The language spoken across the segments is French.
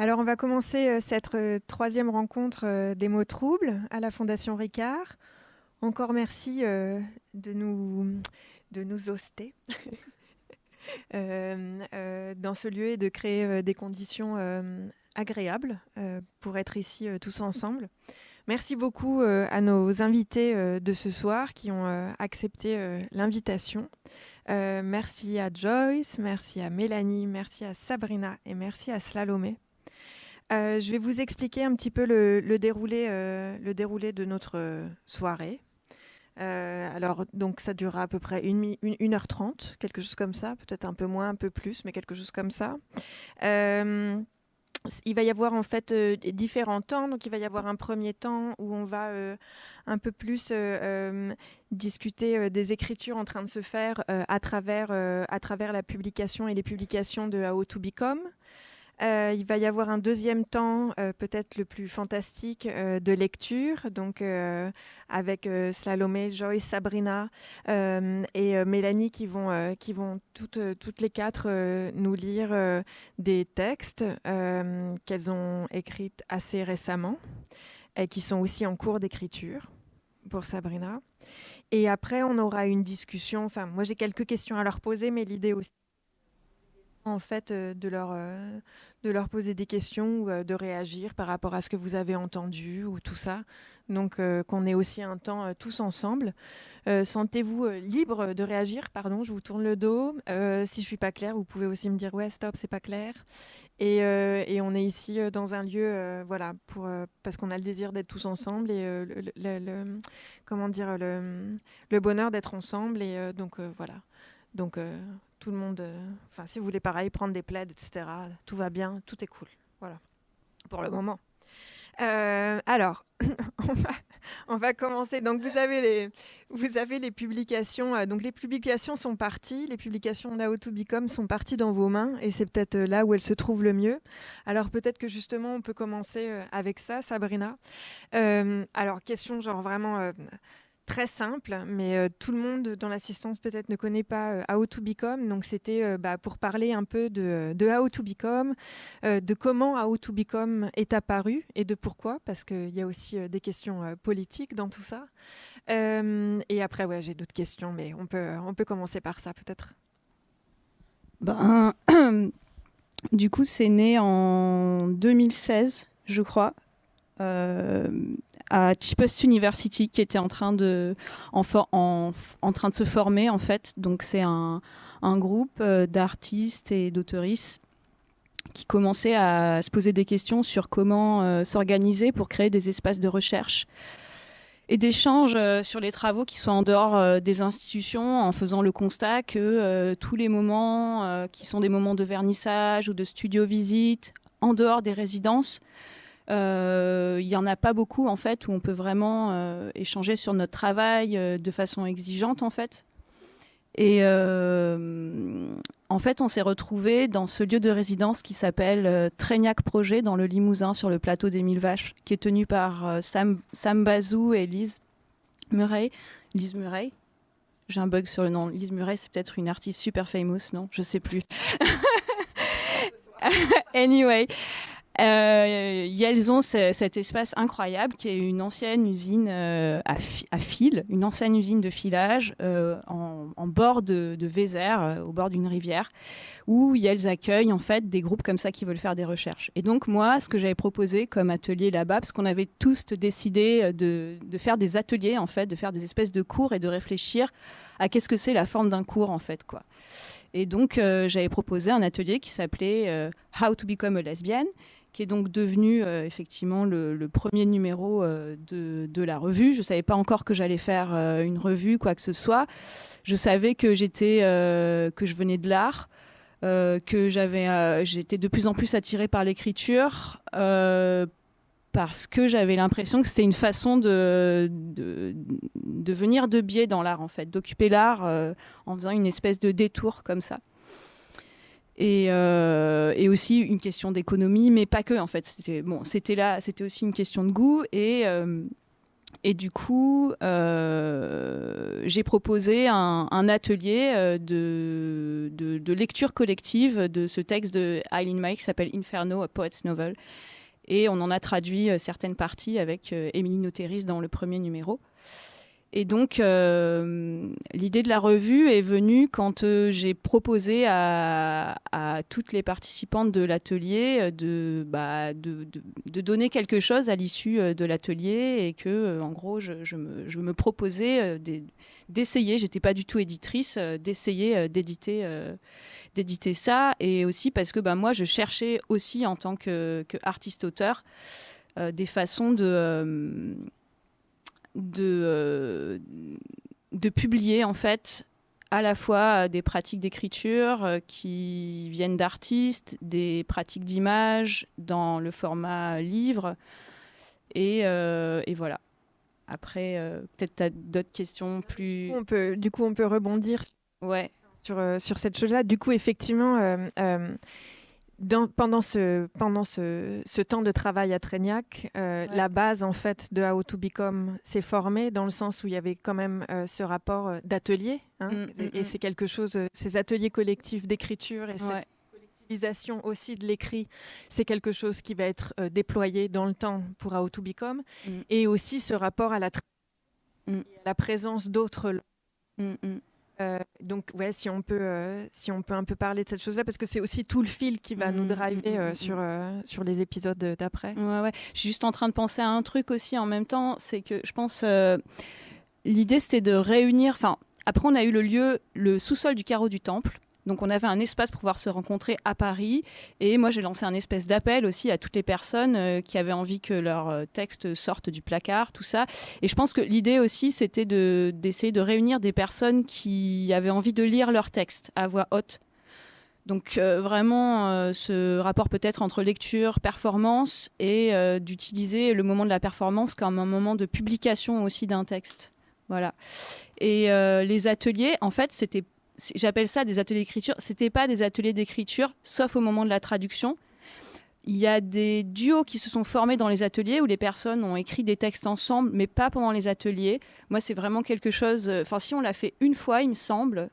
Alors, on va commencer cette troisième rencontre des mots troubles à la Fondation Ricard. Encore merci de, nous, de nous hoster dans ce lieu et de créer des conditions agréables pour être ici tous ensemble. Merci beaucoup à nos invités de ce soir qui ont accepté l'invitation. merci à Joyce, merci à Mélanie, merci à Sabrina et merci à Slalomé. Je vais vous expliquer un petit peu le, déroulé, le déroulé de notre soirée. alors, donc, ça durera à peu près 1h30, quelque chose comme ça, peut-être un peu moins, un peu plus, mais quelque chose comme ça il va y avoir en fait euh, différents temps. Donc, il va y avoir un premier temps où on va euh, un peu plus euh, discuter des écritures en train de se faire à, travers, à travers la publication et les publications de How to Become. Euh, il va y avoir un deuxième temps, euh, peut-être le plus fantastique, euh, de lecture, donc avec Slalomé, Joyce, Sabrina et Mélanie qui vont, qui vont toutes, toutes les quatre nous lire des textes qu'elles ont écrits assez récemment et qui sont aussi en cours d'écriture pour Sabrina. Et après, on aura une discussion. Enfin, moi, j'ai quelques questions à leur poser, mais l'idée aussi en fait euh, de leur euh, de leur poser des questions ou euh, de réagir par rapport à ce que vous avez entendu ou tout ça. Donc qu'on ait aussi un temps tous ensemble. Sentez-vous libre de réagir? Pardon, je vous tourne le dos. si je suis pas claire, vous pouvez aussi me dire ouais stop, c'est pas clair. Et, et, on est ici dans un lieu, voilà, pour parce qu'on a le désir d'être tous ensemble et le, comment dire le, le bonheur d'être ensemble. Et donc voilà. Donc tout le monde, euh, enfin, si vous voulez pareil, prendre des plaides, etc., tout va bien, tout est cool. Voilà, pour le moment. Euh, alors, on, va, commencer. Donc, vous avez les, vous avez les publications. Euh, donc, les publications sont parties. Les publications d'How to Become sont parties dans vos mains. Et c'est peut-être là où elles se trouvent le mieux. Alors, peut-être que justement, on peut commencer avec ça, Sabrina. alors, question genre vraiment très simple, mais euh, tout le monde dans l'assistance peut-être ne connaît pas euh, How to Become. Donc c'était euh, bah, pour parler un peu de, de How to Become, de comment How to Become est apparu et de pourquoi, parce qu'il y a aussi des questions politiques dans tout ça. et après, ouais, j'ai d'autres questions, mais on peut, on peut commencer par ça peut-être. Ben, du coup, c'est né en 2016, je crois à Cheapest University qui était en train de, en, en, train de se former en fait. Donc c'est un, un, groupe euh, d'artistes et d'auteuristes qui commençait à se poser des questions sur comment euh, s'organiser pour créer des espaces de recherche et d'échanges euh, sur les travaux qui sont en dehors des institutions en faisant le constat que tous les moments qui sont des moments de vernissage ou de studio visite en dehors des résidences il n'y en a pas beaucoup en fait où on peut vraiment euh, échanger sur notre travail euh, de façon exigeante en fait. Et en fait, on s'est retrouvé dans ce lieu de résidence qui s'appelle Trégnac Projet dans le Limousin sur le plateau des Mille Vaches, qui est tenu par Sam, Sam Bazou et Lise Murray. Lise Murray, j'ai un bug sur le nom. Lise Murray, c'est peut-être une artiste super famous, non? Je sais plus. anyway, euh, elles ont cet espace incroyable qui est une ancienne usine euh, à, fil, une ancienne usine de filage euh, en, bord de, de Vézère, euh, au bord d'une rivière, où elles accueillent en fait des groupes comme ça qui veulent faire des recherches. Et donc moi, ce que j'avais proposé comme atelier là-bas, parce qu'on avait tous décidé de, de, faire des ateliers en fait, de faire des espèces de cours et de réfléchir à qu'est-ce que c'est la forme d'un cours en fait quoi. Et donc j'avais proposé un atelier qui s'appelait How to Become a Lesbian qui est donc devenu euh, effectivement le, premier numéro euh, de, la revue. Je ne savais pas encore que j'allais faire euh, une revue, quoi que ce soit. Je savais que j'étais, que je venais de l'art, que j'avais, j'étais de plus en plus attirée par l'écriture. Parce que j'avais l'impression que c'était une façon de, venir de biais dans l'art, en fait, d'occuper l'art en faisant une espèce de détour comme ça. Euh, et, aussi une question d'économie, mais pas que en fait. C'était là, c'était aussi une question de goût et euh, du coup, euh, j'ai proposé un, atelier euh, de, de, lecture collective de ce texte de Eileen Mike qui s'appelle Inferno, a Poet's Novel. Et on en a traduit certaines parties avec Émilie Noteris dans le premier numéro. Et donc, euh, l'idée de la revue est venue quand euh, j'ai proposé à, toutes les participantes de l'atelier euh, de, bah, de, donner quelque chose à l'issue de l'atelier et que, en gros, je, me, proposais d'essayer, j'étais pas du tout éditrice, d'essayer d'éditer, ça. Et aussi parce que bah, moi, je cherchais aussi en tant qu'artiste-auteur des façons de de, euh, de publier en fait à la fois des pratiques d'écriture euh, qui viennent d'artistes, des pratiques d'image dans le format livre. Et, euh, et voilà. Après, peut-être tu as d'autres questions plus... On peut, du coup, on peut rebondir ouais. sur, sur cette chose-là. Du coup, effectivement, pendant ce, pendant ce, ce, temps de travail à Trégnac, euh, la base en fait de How to Become s'est formée dans le sens où il y avait quand même euh, ce rapport euh, d'atelier. Hein, mm, mm, et, mm. c'est quelque chose, ces ateliers collectifs d'écriture et cette collectivisation aussi de l'écrit, c'est quelque chose qui va être déployé dans le temps pour How to Become. Et aussi ce rapport à la, à la présence d'autres euh, donc, ouais, si on, peut, euh, si on peut un peu parler de cette chose-là, parce que c'est aussi tout le fil qui va nous mmh, driver mmh, euh, mmh, sur, sur les épisodes d'après. Ouais, ouais. Je suis juste en train de penser à un truc aussi en même temps, c'est que je pense l'idée c'était de réunir. Enfin, après, on a eu le lieu, le sous-sol du carreau du temple. Donc on avait un espace pour pouvoir se rencontrer à Paris. Et moi j'ai lancé un espèce d'appel aussi à toutes les personnes euh, qui avaient envie que leur euh, texte sorte du placard, tout ça. Et je pense que l'idée aussi c'était d'essayer de, réunir des personnes qui avaient envie de lire leur texte à voix haute. Donc euh, vraiment ce rapport peut-être entre lecture, performance et d'utiliser le moment de la performance comme un moment de publication aussi d'un texte. Voilà. Et les ateliers, en fait, c'était j'appelle ça des ateliers d'écriture. C'était pas des ateliers d'écriture, sauf au moment de la traduction. Il y a des duos qui se sont formés dans les ateliers où les personnes ont écrit des textes ensemble, mais pas pendant les ateliers. Moi, c'est vraiment quelque chose. Euh, enfin, si on l'a fait une fois, il me semble.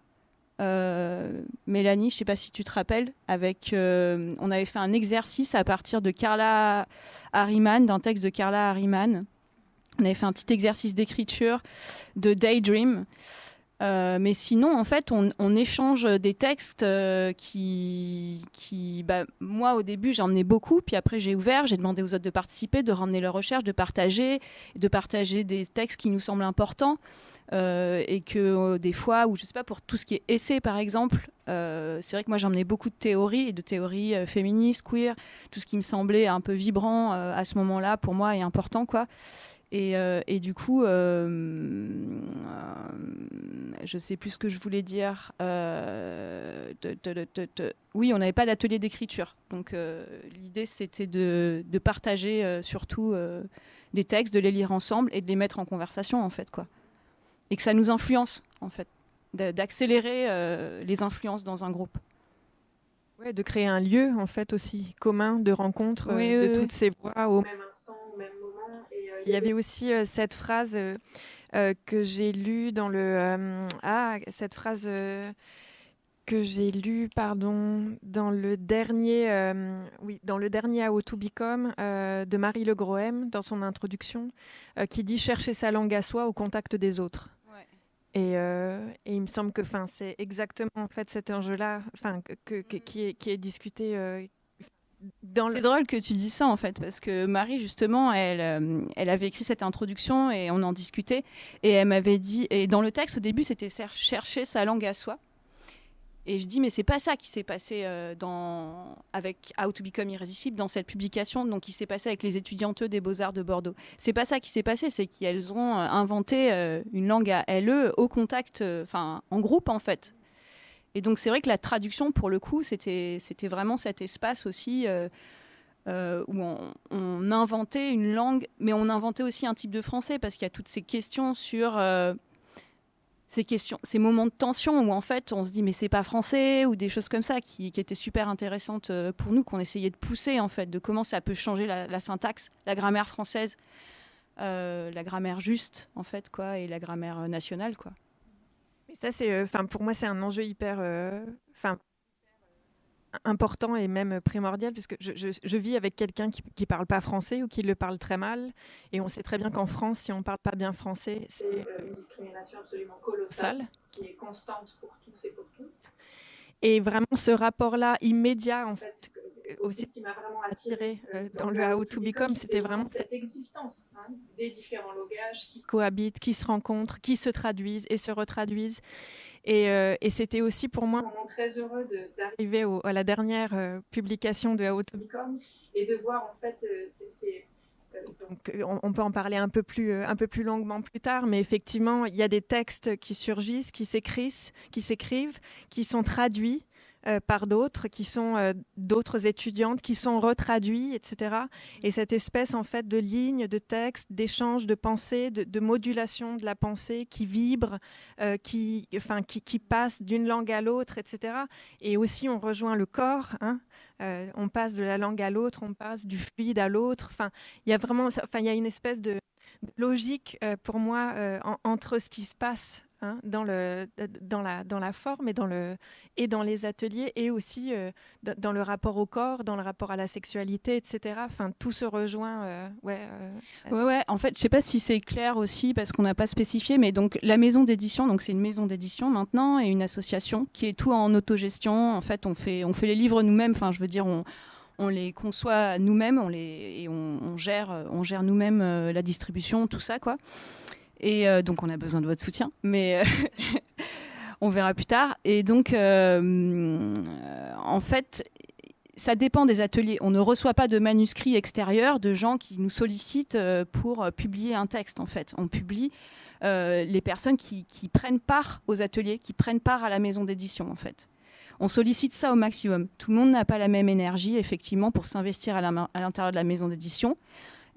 Euh, Mélanie, je sais pas si tu te rappelles, avec, euh, on avait fait un exercice à partir de Carla Harriman, d'un texte de Carla Harriman. On avait fait un petit exercice d'écriture de Daydream. Euh, mais sinon, en fait, on, échange des textes euh, qui, bah, moi, au début, j'en ai beaucoup, puis après, j'ai ouvert, j'ai demandé aux autres de participer, de ramener leurs recherches, de partager, de partager des textes qui nous semblent importants. Euh, et que des fois, ou je sais pas, pour tout ce qui est essai par exemple, c'est vrai que moi j'emmenais beaucoup de théories et de théories féministes, queer, tout ce qui me semblait un peu vibrant à ce moment-là pour moi et important quoi. Euh, et, du coup, euh, euh, je sais plus ce que je voulais dire. oui, on n'avait pas d'atelier d'écriture. Donc l'idée, c'était de, partager surtout des textes, de les lire ensemble et de les mettre en conversation, en fait. Quoi. Et que ça nous influence, en fait. D'accélérer les influences dans un groupe. Ouais, de créer un lieu, en fait, aussi commun de rencontre de toutes ces voix au même instant, il y avait aussi euh, cette phrase euh, euh, que j'ai lue dans le ah cette phrase que j'ai lue pardon dans le dernier oui dans le dernier How to Become de Marie Le Groem dans son introduction qui dit chercher sa langue à soi au contact des autres. Et, et, il me semble que c'est exactement en fait cet enjeu-là que, que, qui, est, qui est discuté c'est drôle que tu dis ça en fait, parce que Marie justement, elle, euh, elle avait écrit cette introduction et on en discutait, et elle m'avait dit, et dans le texte au début c'était chercher sa langue à soi, et je dis mais c'est pas ça qui s'est passé euh, dans avec How to Become Irrésistible dans cette publication, donc qui s'est passé avec les étudiantes des Beaux Arts de Bordeaux. C'est pas ça qui s'est passé, c'est qu'elles ont euh, inventé une langue à elles au contact, enfin en groupe en fait, et donc c'est vrai que la traduction, pour le coup, c'était vraiment cet espace aussi euh, euh, où on, inventait une langue, mais on inventait aussi un type de français parce qu'il y a toutes ces questions sur euh, ces questions, ces moments de tension où en fait on se dit mais c'est pas français ou des choses comme ça qui, étaient super intéressantes pour nous, qu'on essayait de pousser en fait, de comment ça peut changer la, syntaxe, la grammaire française. la grammaire juste, en fait, quoi, et la grammaire nationale, quoi. Ça, c'est, enfin, pour moi, c'est un enjeu hyper, enfin, important et même primordial, puisque je, je, vis avec quelqu'un qui ne parle pas français ou qui le parle très mal. Et on sait très bien qu'en France, si on ne parle pas bien français, c'est une discrimination absolument colossale, qui est constante pour tous et pour toutes. Et vraiment, ce rapport-là immédiat, en fait, aussi ce qui m'a vraiment attiré euh, dans le How to Become, c'était vraiment cette existence hein, des différents langages qui cohabitent, qui se rencontrent, qui se traduisent et se retraduisent. Et, euh, et c'était aussi pour moi très heureux d'arriver à la dernière euh, publication de How to Become et de voir en fait ces donc, on, peut en parler un peu, plus, un peu plus longuement plus tard, mais effectivement, il y a des textes qui surgissent, qui s'écrivent, qui s'écrivent, qui sont traduits euh, par d'autres, qui sont euh, d'autres étudiantes, qui sont retraduits, etc. Et cette espèce en fait de ligne, de texte, d'échange, de pensée, de, modulation de la pensée qui vibre, euh, qui, enfin, qui, qui passe d'une langue à l'autre, etc. Et aussi on rejoint le corps. Hein. on passe de la langue à l'autre, on passe du fluide à l'autre. Enfin, il y a vraiment, enfin, il y a une espèce de logique pour moi entre ce qui se passe Hein, dans, la, forme et dans, les ateliers et aussi euh, dans le rapport au corps, dans le rapport à la sexualité, etc. Tout se rejoint. Euh, euh, ouais, ouais, en fait, je sais pas si c'est clair aussi parce qu'on n'a pas spécifié, mais donc la maison d'édition, donc c'est une maison d'édition maintenant et une association qui est tout en autogestion. En fait, on fait, les livres nous-mêmes. Enfin, je veux dire, on les conçoit nous-mêmes, on les et on, gère, on gère nous-mêmes la distribution, tout ça quoi. Et euh, donc, on a besoin de votre soutien, mais euh, on verra plus tard. Et donc, euh, en fait, ça dépend des ateliers. On ne reçoit pas de manuscrits extérieurs de gens qui nous sollicitent pour publier un texte, en fait. On publie les personnes qui, prennent part aux ateliers, qui prennent part à la maison d'édition, en fait. On sollicite ça au maximum. Tout le monde n'a pas la même énergie, effectivement, pour s'investir à l'intérieur de la maison d'édition.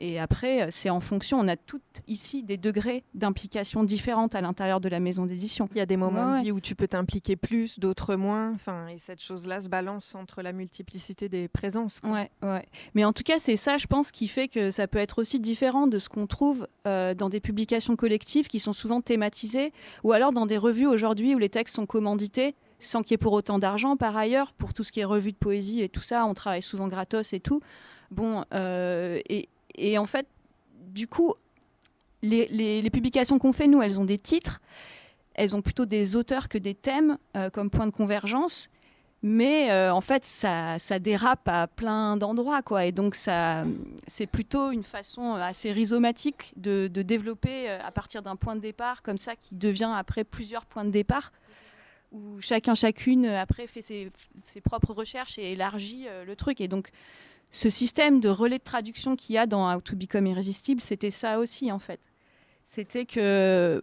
Et après, euh, c'est en fonction, on a toutes ici des degrés d'implication différentes à l'intérieur de la maison d'édition. Il y a des moments de vie où tu peux t'impliquer plus, d'autres moins. Enfin, et cette chose-là se balance entre la multiplicité des présences. Ouais, ouais. Mais en tout cas, c'est ça, je pense, qui fait que ça peut être aussi différent de ce qu'on trouve euh, dans des publications collectives qui sont souvent thématisées, ou alors dans des revues aujourd'hui où les textes sont commandités sans qu'il y ait pour autant d'argent par ailleurs, pour tout ce qui est revue de poésie et tout ça, on travaille souvent gratos et tout. Bon, euh, et, et en fait, du coup, les, publications qu'on fait, nous, elles ont des titres, elles ont plutôt des auteurs que des thèmes euh, comme point de convergence. Mais euh, en fait, ça, dérape à plein d'endroits, quoi. Et donc, c'est plutôt une façon assez rhizomatique de, développer euh, à partir d'un point de départ, comme ça, qui devient après plusieurs points de départ, où chacun, chacune, après, fait ses propres recherches et élargit le truc. Et donc, ce système de relais de traduction qu'il y a dans How to Become Irrésistible, c'était ça aussi en fait. C'était que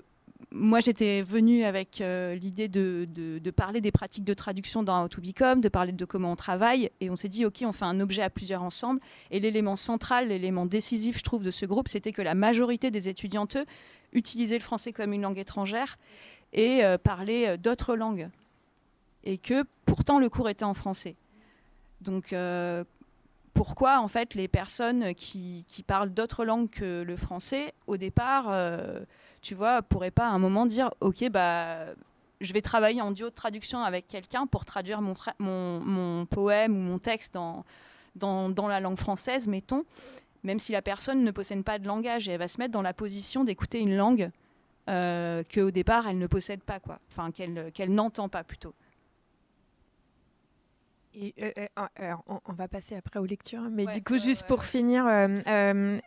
moi j'étais venue avec euh, l'idée de, parler des pratiques de traduction dans How to Become, de parler de comment on travaille, et on s'est dit ok on fait un objet à plusieurs ensemble. Et l'élément central, l'élément décisif je trouve de ce groupe, c'était que la majorité des étudiantes utilisaient le français comme une langue étrangère et euh, parlaient euh, d'autres langues. Et que pourtant le cours était en français. Donc pourquoi en fait les personnes qui, parlent d'autres langues que le français, au départ, euh, tu vois, pourraient pas à un moment dire, ok, bah, je vais travailler en duo de traduction avec quelqu'un pour traduire mon, mon, poème ou mon texte dans, dans, la langue française, mettons, même si la personne ne possède pas de langage et elle va se mettre dans la position d'écouter une langue euh, qu'au départ elle ne possède pas, quoi, enfin qu'elle n'entend pas plutôt. Euh, euh, on, va passer après aux lectures, mais du coup, juste pour finir, euh,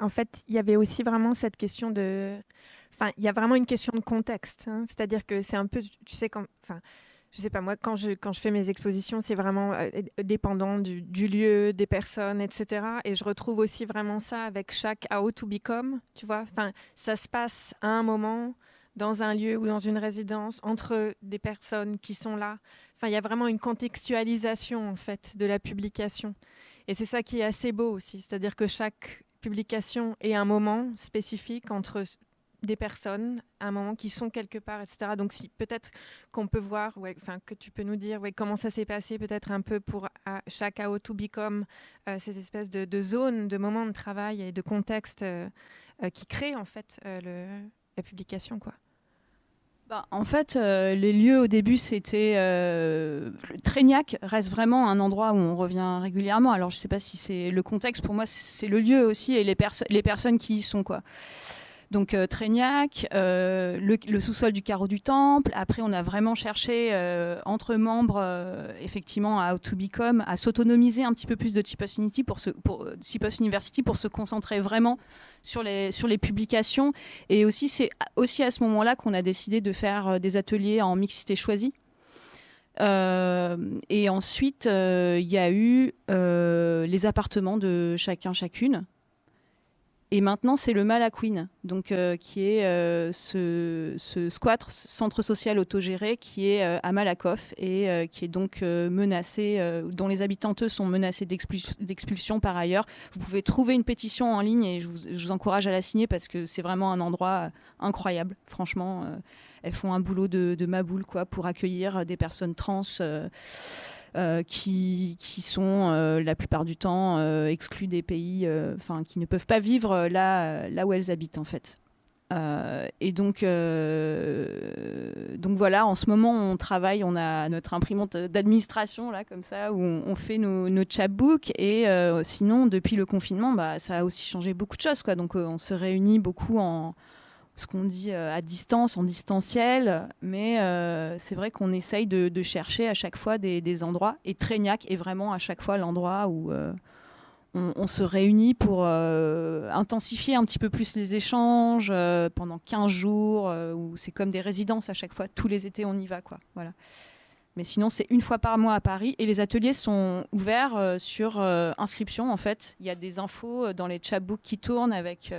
en fait, il y avait aussi vraiment cette question de. Enfin, il y a vraiment une question de contexte. Hein. C'est-à-dire que c'est un peu, tu sais, quand. Enfin, je sais pas, moi, quand je, quand je fais mes expositions, c'est vraiment dépendant du, du, lieu, des personnes, etc. Et je retrouve aussi vraiment ça avec chaque How to Become, tu vois. Enfin, ça se passe à un moment, dans un lieu ou dans une résidence, entre des personnes qui sont là. Enfin, il y a vraiment une contextualisation en fait de la publication. Et c'est ça qui est assez beau aussi, c'est-à-dire que chaque publication est un moment spécifique entre des personnes un moment qui sont quelque part, etc. Donc peut-être qu'on peut voir, que tu peux nous dire, comment ça s'est passé peut-être un peu pour chaque How to Become euh, ces espèces de, zones, de moments de travail et de contexte euh, euh, qui créent en fait le, la publication, quoi. Bah, en fait, les lieux au début, c'était. Trégnac reste vraiment un endroit où on revient régulièrement. Alors, je ne sais pas si c'est le contexte. Pour moi, c'est le lieu aussi et les, les personnes qui y sont. Quoi. Donc euh, euh le, sous-sol du carreau du temple. Après, on a vraiment cherché euh, entre membres, euh, effectivement, à to à s'autonomiser un petit peu plus de pour, University pour se concentrer vraiment sur les, sur les publications. Et aussi, c'est aussi à ce moment-là qu'on a décidé de faire des ateliers en mixité choisie. et ensuite, il y a eu les appartements de chacun, chacune. Et maintenant, c'est le Malaquin, donc euh, qui est euh, ce, ce, squat centre social autogéré qui est euh, à Malakoff et qui est donc menacé, dont les habitantes sont menacées d'expulsion par ailleurs. Vous pouvez trouver une pétition en ligne et je vous, je vous encourage à la signer parce que c'est vraiment un endroit incroyable. Franchement, elles font un boulot de, de maboule quoi pour accueillir des personnes trans. Euh, qui, qui, sont euh, la plupart du temps euh, exclus des pays, enfin qui ne peuvent pas vivre là, là où elles habitent en fait. et donc, donc voilà, en ce moment, on travaille, on a notre imprimante d'administration, là, comme ça, où on, fait nos, nos chapbooks. Et sinon, depuis le confinement, bah, ça a aussi changé beaucoup de choses. Quoi. Donc, on se réunit beaucoup en, ce qu'on dit euh, à distance, en distanciel, mais euh, c'est vrai qu'on essaye de, chercher à chaque fois des, endroits, et Trégnac est vraiment à chaque fois l'endroit où euh, on, se réunit pour intensifier un petit peu plus les échanges pendant 15 jours, où c'est comme des résidences à chaque fois, tous les étés on y va. Quoi. Voilà. Mais sinon, c'est une fois par mois à Paris et les ateliers sont ouverts sur inscription. En fait, il y a des infos dans les chatbooks qui tournent avec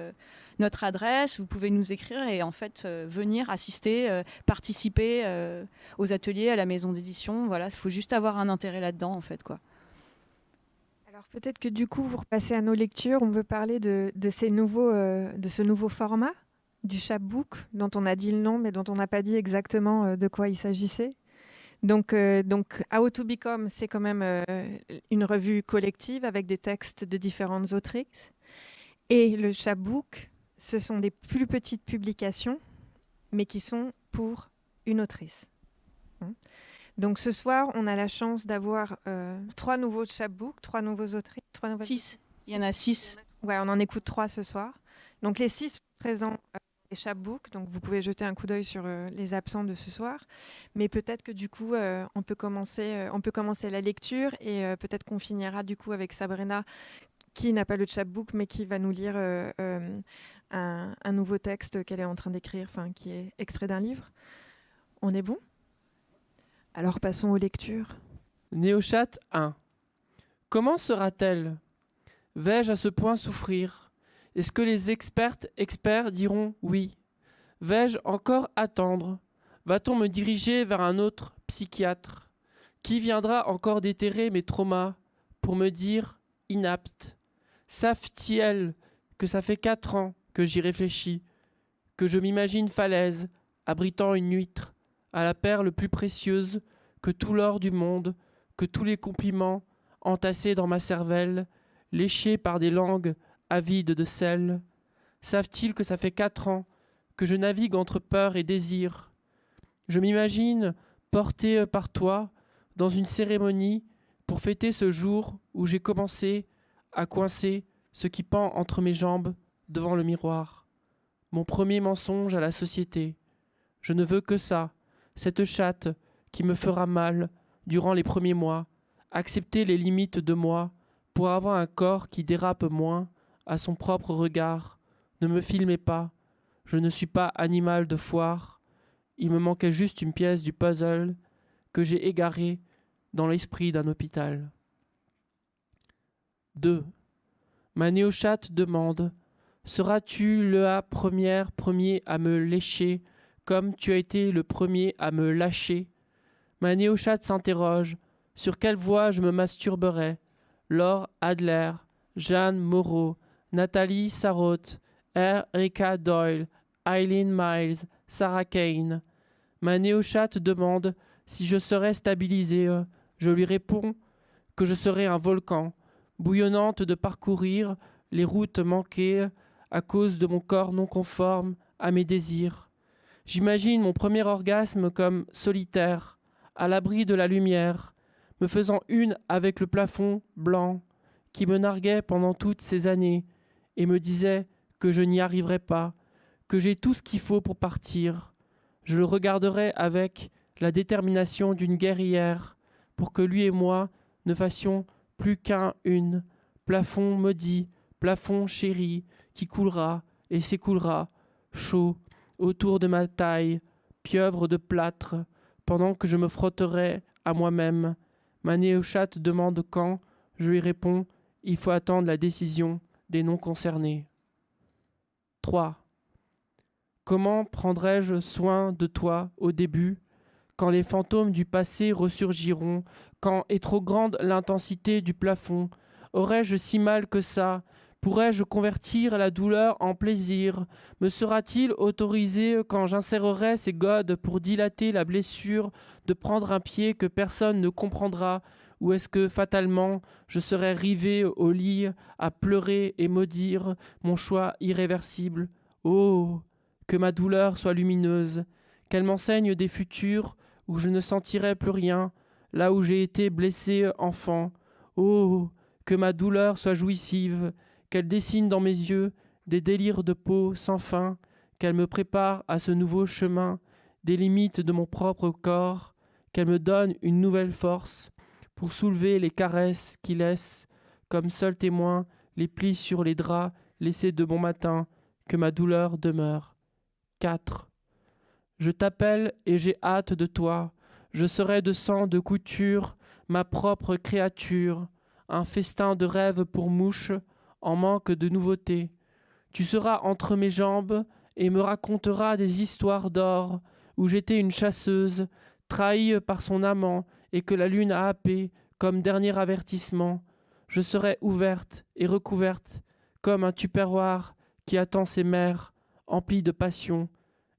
notre adresse, vous pouvez nous écrire et en fait euh, venir assister, euh, participer euh, aux ateliers, à la maison d'édition. Voilà, il faut juste avoir un intérêt là-dedans en fait quoi. Alors peut-être que du coup, vous repassez à nos lectures, on veut parler de, ces nouveaux, de ce nouveau format du chapbook dont on a dit le nom mais dont on n'a pas dit exactement de quoi il s'agissait. Donc, donc, How to Become, c'est quand même une revue collective avec des textes de différentes autrices. Et le chapbook, ce sont des plus petites publications, mais qui sont pour une autrice. Hein. Donc ce soir, on a la chance d'avoir euh, trois nouveaux chapbooks, trois nouveaux autrices. Trois Six. Il y en a six. Ouais, on en écoute trois ce soir. Donc les six sont présents euh, les chapbooks, donc vous pouvez jeter un coup d'œil sur euh, les absents de ce soir. Mais peut-être que du coup, on, peut commencer, on peut commencer la lecture et peut-être qu'on finira du coup avec Sabrina qui n'a pas le chapbook, mais qui va nous lire un, nouveau texte qu'elle est en train d'écrire, qui est extrait d'un livre. On est bon? Alors passons aux lectures. Néochat 1. Comment sera-t-elle? Vais-je à ce point souffrir? Est-ce que les expertes experts diront oui? Vais-je encore attendre? Va-t-on me diriger vers un autre psychiatre? Qui viendra encore déterrer mes traumas pour me dire inapte? Savent-ils que ça fait quatre ans que j'y réfléchis, que je m'imagine falaise, abritant une huître, à la perle plus précieuse que tout l'or du monde, que tous les compliments entassés dans ma cervelle, léchés par des langues avides de sel. Savent-ils que ça fait quatre ans que je navigue entre peur et désir? Je m'imagine porté par toi dans une cérémonie pour fêter ce jour où j'ai commencé à coincer ce qui pend entre mes jambes devant le miroir. Mon premier mensonge à la société. Je ne veux que ça, cette chatte qui me fera mal durant les premiers mois, accepter les limites de moi pour avoir un corps qui dérape moins à son propre regard. Ne me filmez pas, je ne suis pas animal de foire. Il me manquait juste une pièce du puzzle que j'ai égarée dans l'esprit d'un hôpital. 2. Ma néochate demande Seras-tu le première, premier à me lécher, comme tu as été le premier à me lâcher? Ma néochate s'interroge. Sur quelle voie je me masturberai Laure Adler, Jeanne Moreau, Nathalie Sarraute, Erika Doyle, Eileen Miles, Sarah Kane. Ma néochate demande si je serais stabilisé. Je lui réponds que je serais un volcan, bouillonnante de parcourir les routes manquées à cause de mon corps non conforme à mes désirs. J'imagine mon premier orgasme comme solitaire, à l'abri de la lumière, me faisant une avec le plafond blanc, qui me narguait pendant toutes ces années et me disait que je n'y arriverais pas, que j'ai tout ce qu'il faut pour partir. Je le regarderai avec la détermination d'une guerrière, pour que lui et moi ne fassions plus qu'un une, plafond maudit, plafond chéri, qui coulera et s'écoulera, chaud, autour de ma taille, pieuvre de plâtre, pendant que je me frotterai à moi-même. Ma néochate demande quand, je lui réponds, il faut attendre la décision des non concernés. 3. Comment prendrai-je soin de toi au début, quand les fantômes du passé ressurgiront, quand est trop grande l'intensité du plafond Aurais-je si mal que ça Pourrais-je convertir la douleur en plaisir Me sera-t-il autorisé, quand j'insérerai ces godes pour dilater la blessure, de prendre un pied que personne ne comprendra Ou est-ce que, fatalement, je serai rivé au lit à pleurer et maudire mon choix irréversible? Oh Que ma douleur soit lumineuse, qu'elle m'enseigne des futurs où je ne sentirai plus rien, là où j'ai été blessé enfant. Oh Que ma douleur soit jouissive, qu'elle dessine dans mes yeux des délires de peau sans fin, qu'elle me prépare à ce nouveau chemin, des limites de mon propre corps, qu'elle me donne une nouvelle force pour soulever les caresses qui laissent, comme seul témoin, les plis sur les draps laissés de bon matin, que ma douleur demeure. 4. Je t'appelle et j'ai hâte de toi. Je serai de sang de couture, ma propre créature, un festin de rêves pour mouche, en manque de nouveautés. Tu seras entre mes jambes et me raconteras des histoires d'or où j'étais une chasseuse, trahie par son amant et que la lune a happé comme dernier avertissement. Je serai ouverte et recouverte comme un tupperware qui attend ses mères, emplies de passion.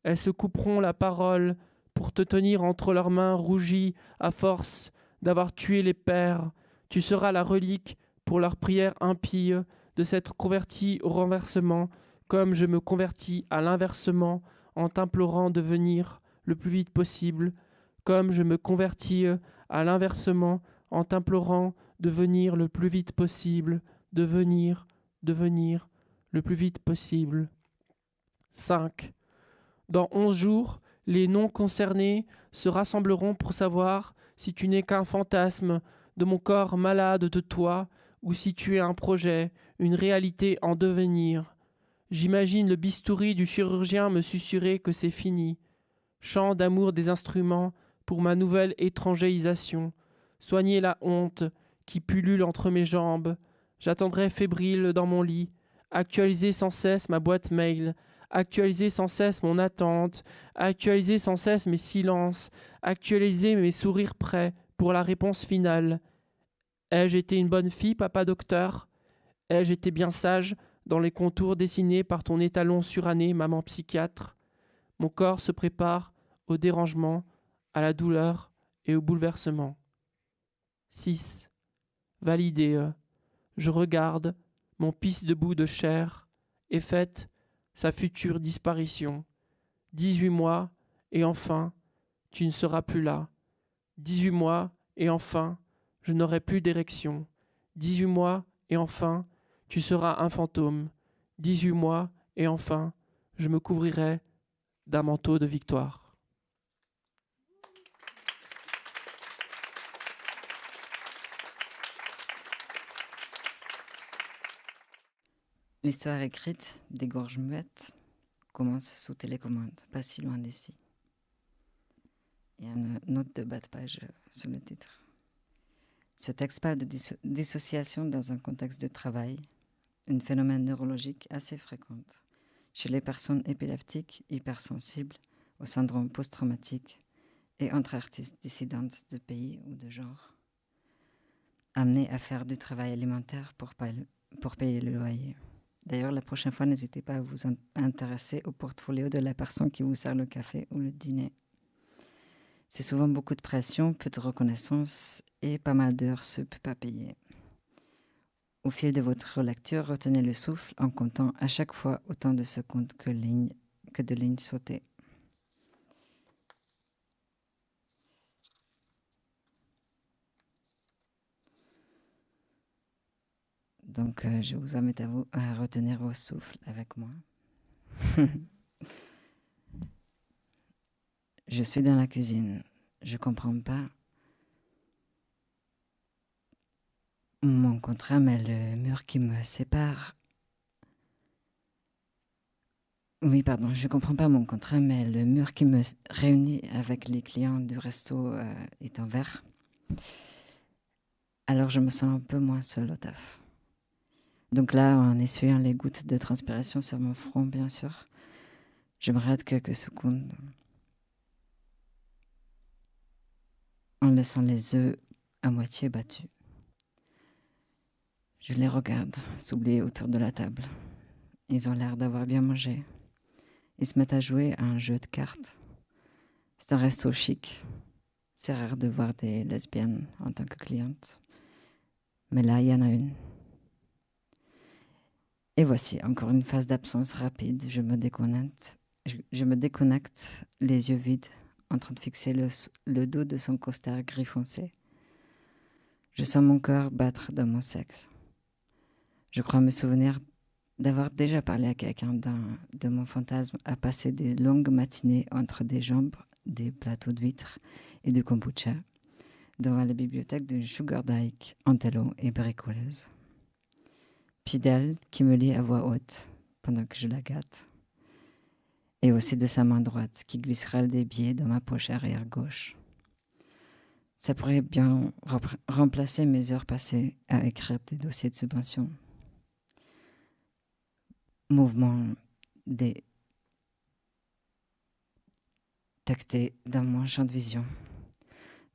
Elles se couperont la parole pour te tenir entre leurs mains rougies à force d'avoir tué les pères. Tu seras la relique pour leurs prières impies de s'être converti au renversement, comme je me convertis à l'inversement en t'implorant de venir le plus vite possible, comme je me convertis à l'inversement en t'implorant de venir le plus vite possible, de venir, de venir le plus vite possible. 5. Dans onze jours, les non concernés se rassembleront pour savoir si tu n'es qu'un fantasme de mon corps malade de toi, ou si tu es un projet, une réalité en devenir. J'imagine le bistouri du chirurgien me susurrer que c'est fini. Chant d'amour des instruments pour ma nouvelle étrangéisation. Soigner la honte qui pullule entre mes jambes. J'attendrai fébrile dans mon lit. Actualiser sans cesse ma boîte mail. Actualiser sans cesse mon attente. Actualiser sans cesse mes silences. Actualiser mes sourires prêts pour la réponse finale. Ai-je été une bonne fille, papa docteur? Ai-je été bien sage dans les contours dessinés par ton étalon suranné, maman psychiatre? Mon corps se prépare au dérangement, à la douleur et au bouleversement. 6. Validé. Euh, je regarde mon pisse de bout de chair et fête sa future disparition. Dix-huit mois et enfin, tu ne seras plus là. Dix-huit mois et enfin, je n'aurai plus d'érection. Dix-huit mois, et enfin, tu seras un fantôme. Dix-huit mois, et enfin, je me couvrirai d'un manteau de victoire. L'histoire écrite des gorges muettes commence sous télécommande, pas si loin d'ici. Il y a une note de bas de page sur le titre. Ce texte parle de dissociation dans un contexte de travail, un phénomène neurologique assez fréquent chez les personnes épileptiques hypersensibles au syndrome post-traumatique et entre artistes dissidentes de pays ou de genre, amenés à faire du travail alimentaire pour, pour payer le loyer. D'ailleurs, la prochaine fois, n'hésitez pas à vous intéresser au portfolio de la personne qui vous sert le café ou le dîner. C'est souvent beaucoup de pression, peu de reconnaissance et pas mal d'heures peut pas payer. Au fil de votre lecture, retenez le souffle en comptant à chaque fois autant de secondes que, que de lignes sautées. Donc, euh, je vous invite à, vous, retenir vos souffles avec moi. je suis dans la cuisine. Je comprends pas mon contrat, mais le mur qui me sépare. Oui, pardon, je comprends pas mon contrat, mais le mur qui me réunit avec les clients du resto euh, est en verre. Alors je me sens un peu moins seule au taf. Donc là, en essuyant les gouttes de transpiration sur mon front, bien sûr, je me rate quelques secondes en laissant les œufs à moitié battus. Je les regarde s'oublier autour de la table. Ils ont l'air d'avoir bien mangé. Ils se mettent à jouer à un jeu de cartes. C'est un resto chic. C'est rare de voir des lesbiennes en tant que clientes. Mais là, il y en a une. Et voici encore une phase d'absence rapide. Je me déconnecte. Je, me déconnecte, les yeux vides, en train de fixer le, dos de son costard gris foncé. Je sens mon cœur battre dans mon sexe. Je crois me souvenir d'avoir déjà parlé à quelqu'un de mon fantasme à passer des longues matinées entre des jambes, des plateaux d'huîtres et de kombucha devant la bibliothèque d'une sugar dyke, antello et bricoleuse d'elle qui me lit à voix haute pendant que je la gâte, et aussi de sa main droite qui glissera le débit dans ma poche arrière gauche. Ça pourrait bien remplacer mes heures passées à écrire des dossiers de subvention. Mouvement des tacté dans mon champ de vision.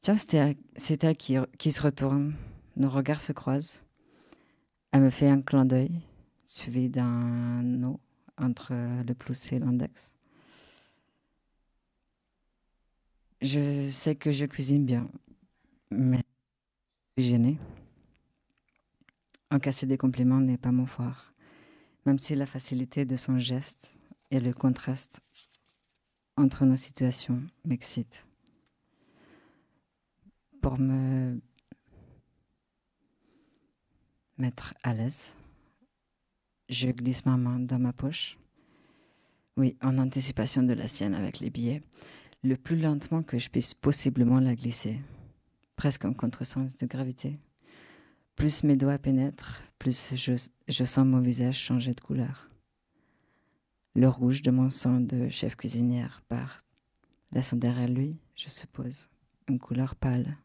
Tiens, c'est elle, qui se retourne, nos regards se croisent. Elle me fait un clin d'œil, suivi d'un no entre le plus et l'index. Je sais que je cuisine bien, mais je suis gênée. Encasser des compliments n'est pas mon fort, même si la facilité de son geste et le contraste entre nos situations m'excitent. Pour me mettre à l'aise. Je glisse ma main dans ma poche. Oui, en anticipation de la sienne avec les billets, le plus lentement que je puisse possiblement la glisser, presque en contresens de gravité. Plus mes doigts pénètrent, plus je, je sens mon visage changer de couleur. Le rouge de mon sang de chef cuisinière part, laissant derrière lui, je suppose, une couleur pâle.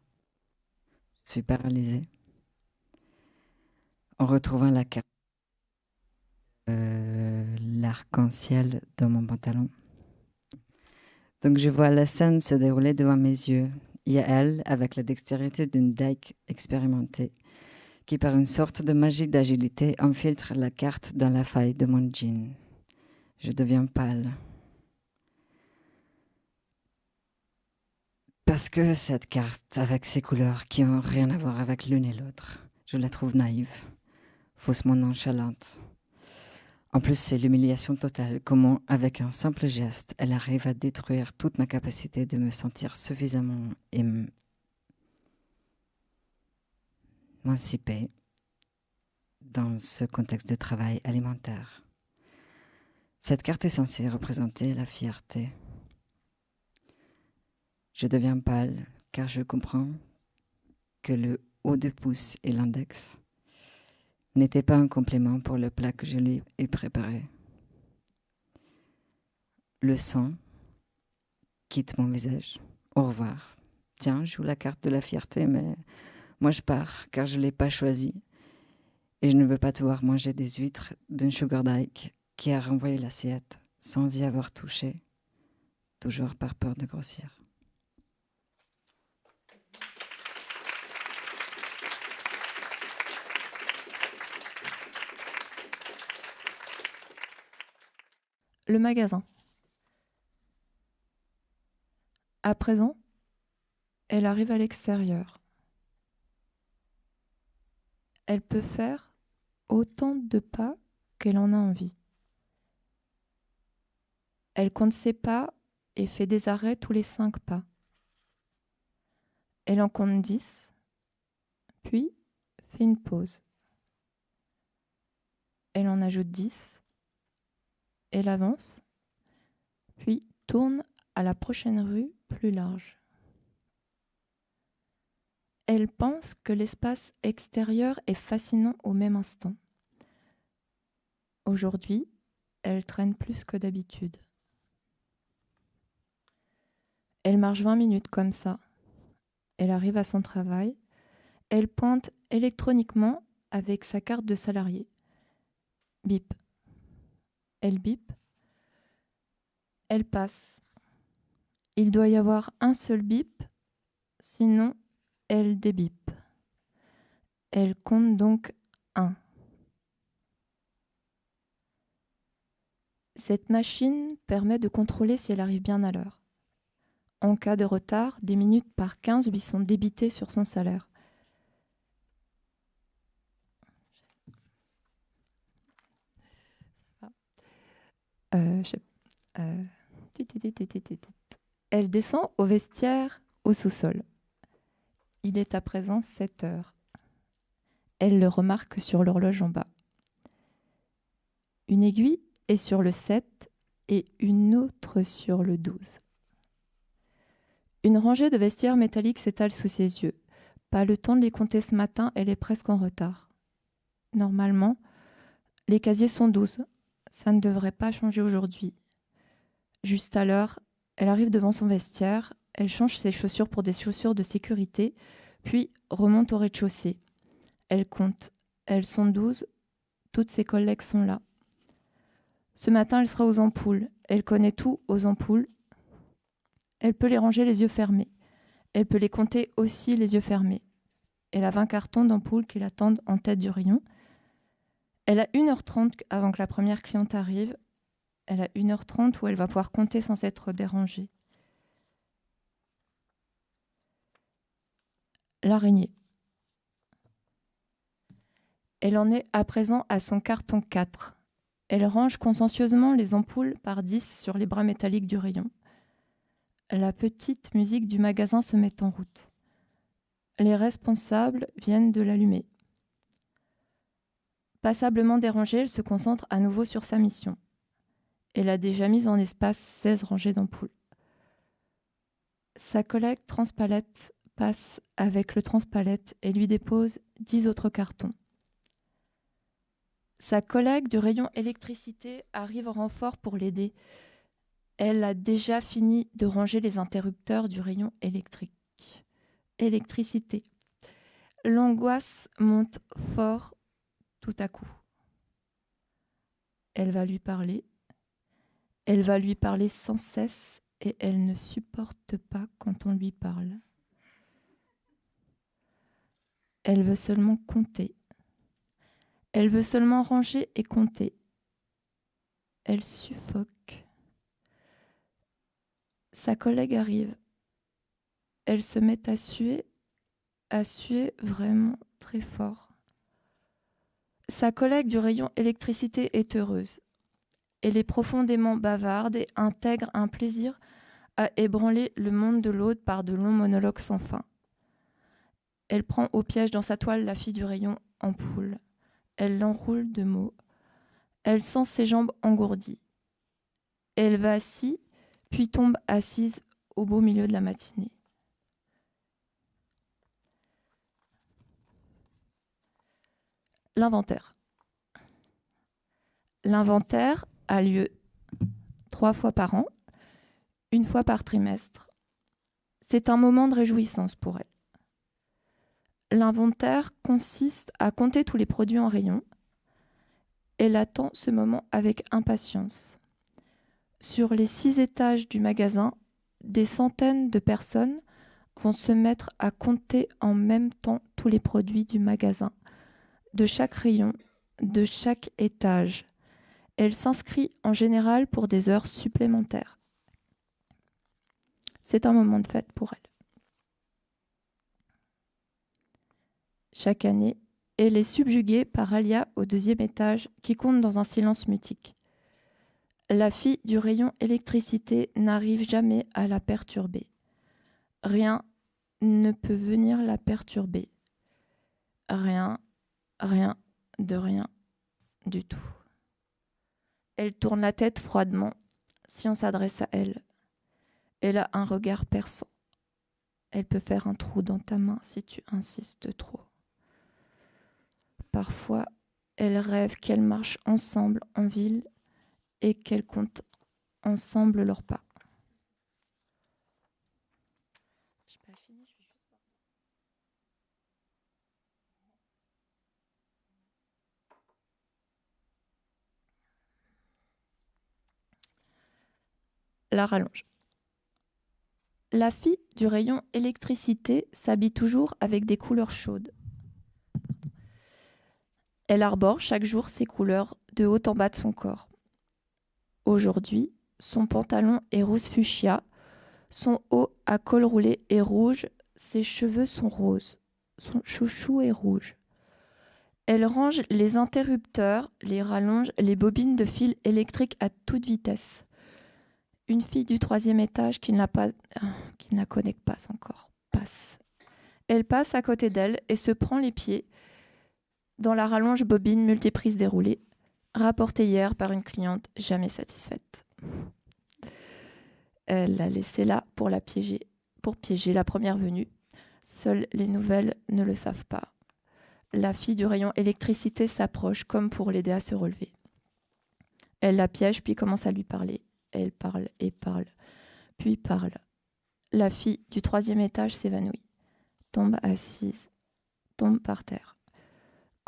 Je suis paralysée en retrouvant la carte, euh, l'arc-en-ciel dans mon pantalon. Donc je vois la scène se dérouler devant mes yeux. Il y a elle, avec la dextérité d'une dyke expérimentée, qui par une sorte de magie d'agilité infiltre la carte dans la faille de mon jean. Je deviens pâle. Parce que cette carte, avec ses couleurs qui n'ont rien à voir avec l'une et l'autre, je la trouve naïve faussement nonchalante. En plus, c'est l'humiliation totale. Comment, avec un simple geste, elle arrive à détruire toute ma capacité de me sentir suffisamment émancipée dans ce contexte de travail alimentaire. Cette carte est censée représenter la fierté. Je deviens pâle car je comprends que le haut de pouce et l'index n'était pas un complément pour le plat que je lui ai préparé. Le sang quitte mon visage. Au revoir. Tiens, je joue la carte de la fierté, mais moi je pars car je ne l'ai pas choisi. Et je ne veux pas te voir manger des huîtres d'une sugar dyke qui a renvoyé l'assiette sans y avoir touché, toujours par peur de grossir. Le magasin. À présent, elle arrive à l'extérieur. Elle peut faire autant de pas qu'elle en a envie. Elle compte ses pas et fait des arrêts tous les cinq pas. Elle en compte dix, puis fait une pause. Elle en ajoute dix, elle avance, puis tourne à la prochaine rue plus large. Elle pense que l'espace extérieur est fascinant au même instant. Aujourd'hui, elle traîne plus que d'habitude. Elle marche 20 minutes comme ça. Elle arrive à son travail. Elle pointe électroniquement avec sa carte de salarié. Bip. Elle bip. Elle passe. Il doit y avoir un seul bip, sinon elle débip. Elle compte donc un. Cette machine permet de contrôler si elle arrive bien à l'heure. En cas de retard, des minutes par 15 lui sont débitées sur son salaire. Elle descend au vestiaire au sous-sol. Il est à présent 7 heures. Elle le remarque sur l'horloge en bas. Une aiguille est sur le 7 et une autre sur le 12. Une rangée de vestiaires métalliques s'étale sous ses yeux. Pas le temps de les compter ce matin, elle est presque en retard. Normalement, les casiers sont douze. Ça ne devrait pas changer aujourd'hui. Juste à l'heure, elle arrive devant son vestiaire, elle change ses chaussures pour des chaussures de sécurité, puis remonte au rez-de-chaussée. Elle compte. Elles sont douze. Toutes ses collègues sont là. Ce matin, elle sera aux ampoules. Elle connaît tout aux ampoules elle peut les ranger les yeux fermés. Elle peut les compter aussi les yeux fermés. Elle a 20 cartons d'ampoules qui l'attendent en tête du rayon. Elle a 1h30 avant que la première cliente arrive. Elle a 1h30 où elle va pouvoir compter sans être dérangée. L'araignée. Elle en est à présent à son carton 4. Elle range consciencieusement les ampoules par 10 sur les bras métalliques du rayon. La petite musique du magasin se met en route. Les responsables viennent de l'allumer. Passablement dérangée, elle se concentre à nouveau sur sa mission. Elle a déjà mis en espace 16 rangées d'ampoules. Sa collègue transpalette passe avec le transpalette et lui dépose 10 autres cartons. Sa collègue du rayon électricité arrive en renfort pour l'aider, elle a déjà fini de ranger les interrupteurs du rayon électrique. Électricité. L'angoisse monte fort à coup. Elle va lui parler. Elle va lui parler sans cesse et elle ne supporte pas quand on lui parle. Elle veut seulement compter. Elle veut seulement ranger et compter. Elle suffoque. Sa collègue arrive. Elle se met à suer, à suer vraiment très fort. Sa collègue du rayon électricité est heureuse. Elle est profondément bavarde et intègre un plaisir à ébranler le monde de l'autre par de longs monologues sans fin. Elle prend au piège dans sa toile la fille du rayon en poule. Elle l'enroule de mots. Elle sent ses jambes engourdies. Elle va assis puis tombe assise au beau milieu de la matinée. L'inventaire. L'inventaire a lieu trois fois par an, une fois par trimestre. C'est un moment de réjouissance pour elle. L'inventaire consiste à compter tous les produits en rayon. Elle attend ce moment avec impatience. Sur les six étages du magasin, des centaines de personnes vont se mettre à compter en même temps tous les produits du magasin, de chaque rayon, de chaque étage. Elle s'inscrit en général pour des heures supplémentaires. C'est un moment de fête pour elle. Chaque année, elle est subjuguée par Alia au deuxième étage qui compte dans un silence mutique. La fille du rayon électricité n'arrive jamais à la perturber. Rien ne peut venir la perturber. Rien, rien de rien du tout. Elle tourne la tête froidement si on s'adresse à elle. Elle a un regard perçant. Elle peut faire un trou dans ta main si tu insistes trop. Parfois, elle rêve qu'elles marchent ensemble en ville et qu'elles comptent ensemble leurs pas. La rallonge. La fille du rayon électricité s'habille toujours avec des couleurs chaudes. Elle arbore chaque jour ses couleurs de haut en bas de son corps. Aujourd'hui, son pantalon est rose fuchsia, son haut à col roulé est rouge, ses cheveux sont roses, son chouchou est rouge. Elle range les interrupteurs, les rallonge, les bobines de fil électrique à toute vitesse. Une fille du troisième étage qui ne la, pas, connaît pas encore passe. Elle passe à côté d'elle et se prend les pieds dans la rallonge bobine multiprise déroulée, rapportée hier par une cliente jamais satisfaite. Elle l'a laissée là pour la piéger, pour piéger la première venue. Seules les nouvelles ne le savent pas. La fille du rayon électricité s'approche comme pour l'aider à se relever. Elle la piège puis commence à lui parler. Elle parle et parle, puis parle. La fille du troisième étage s'évanouit, tombe assise, tombe par terre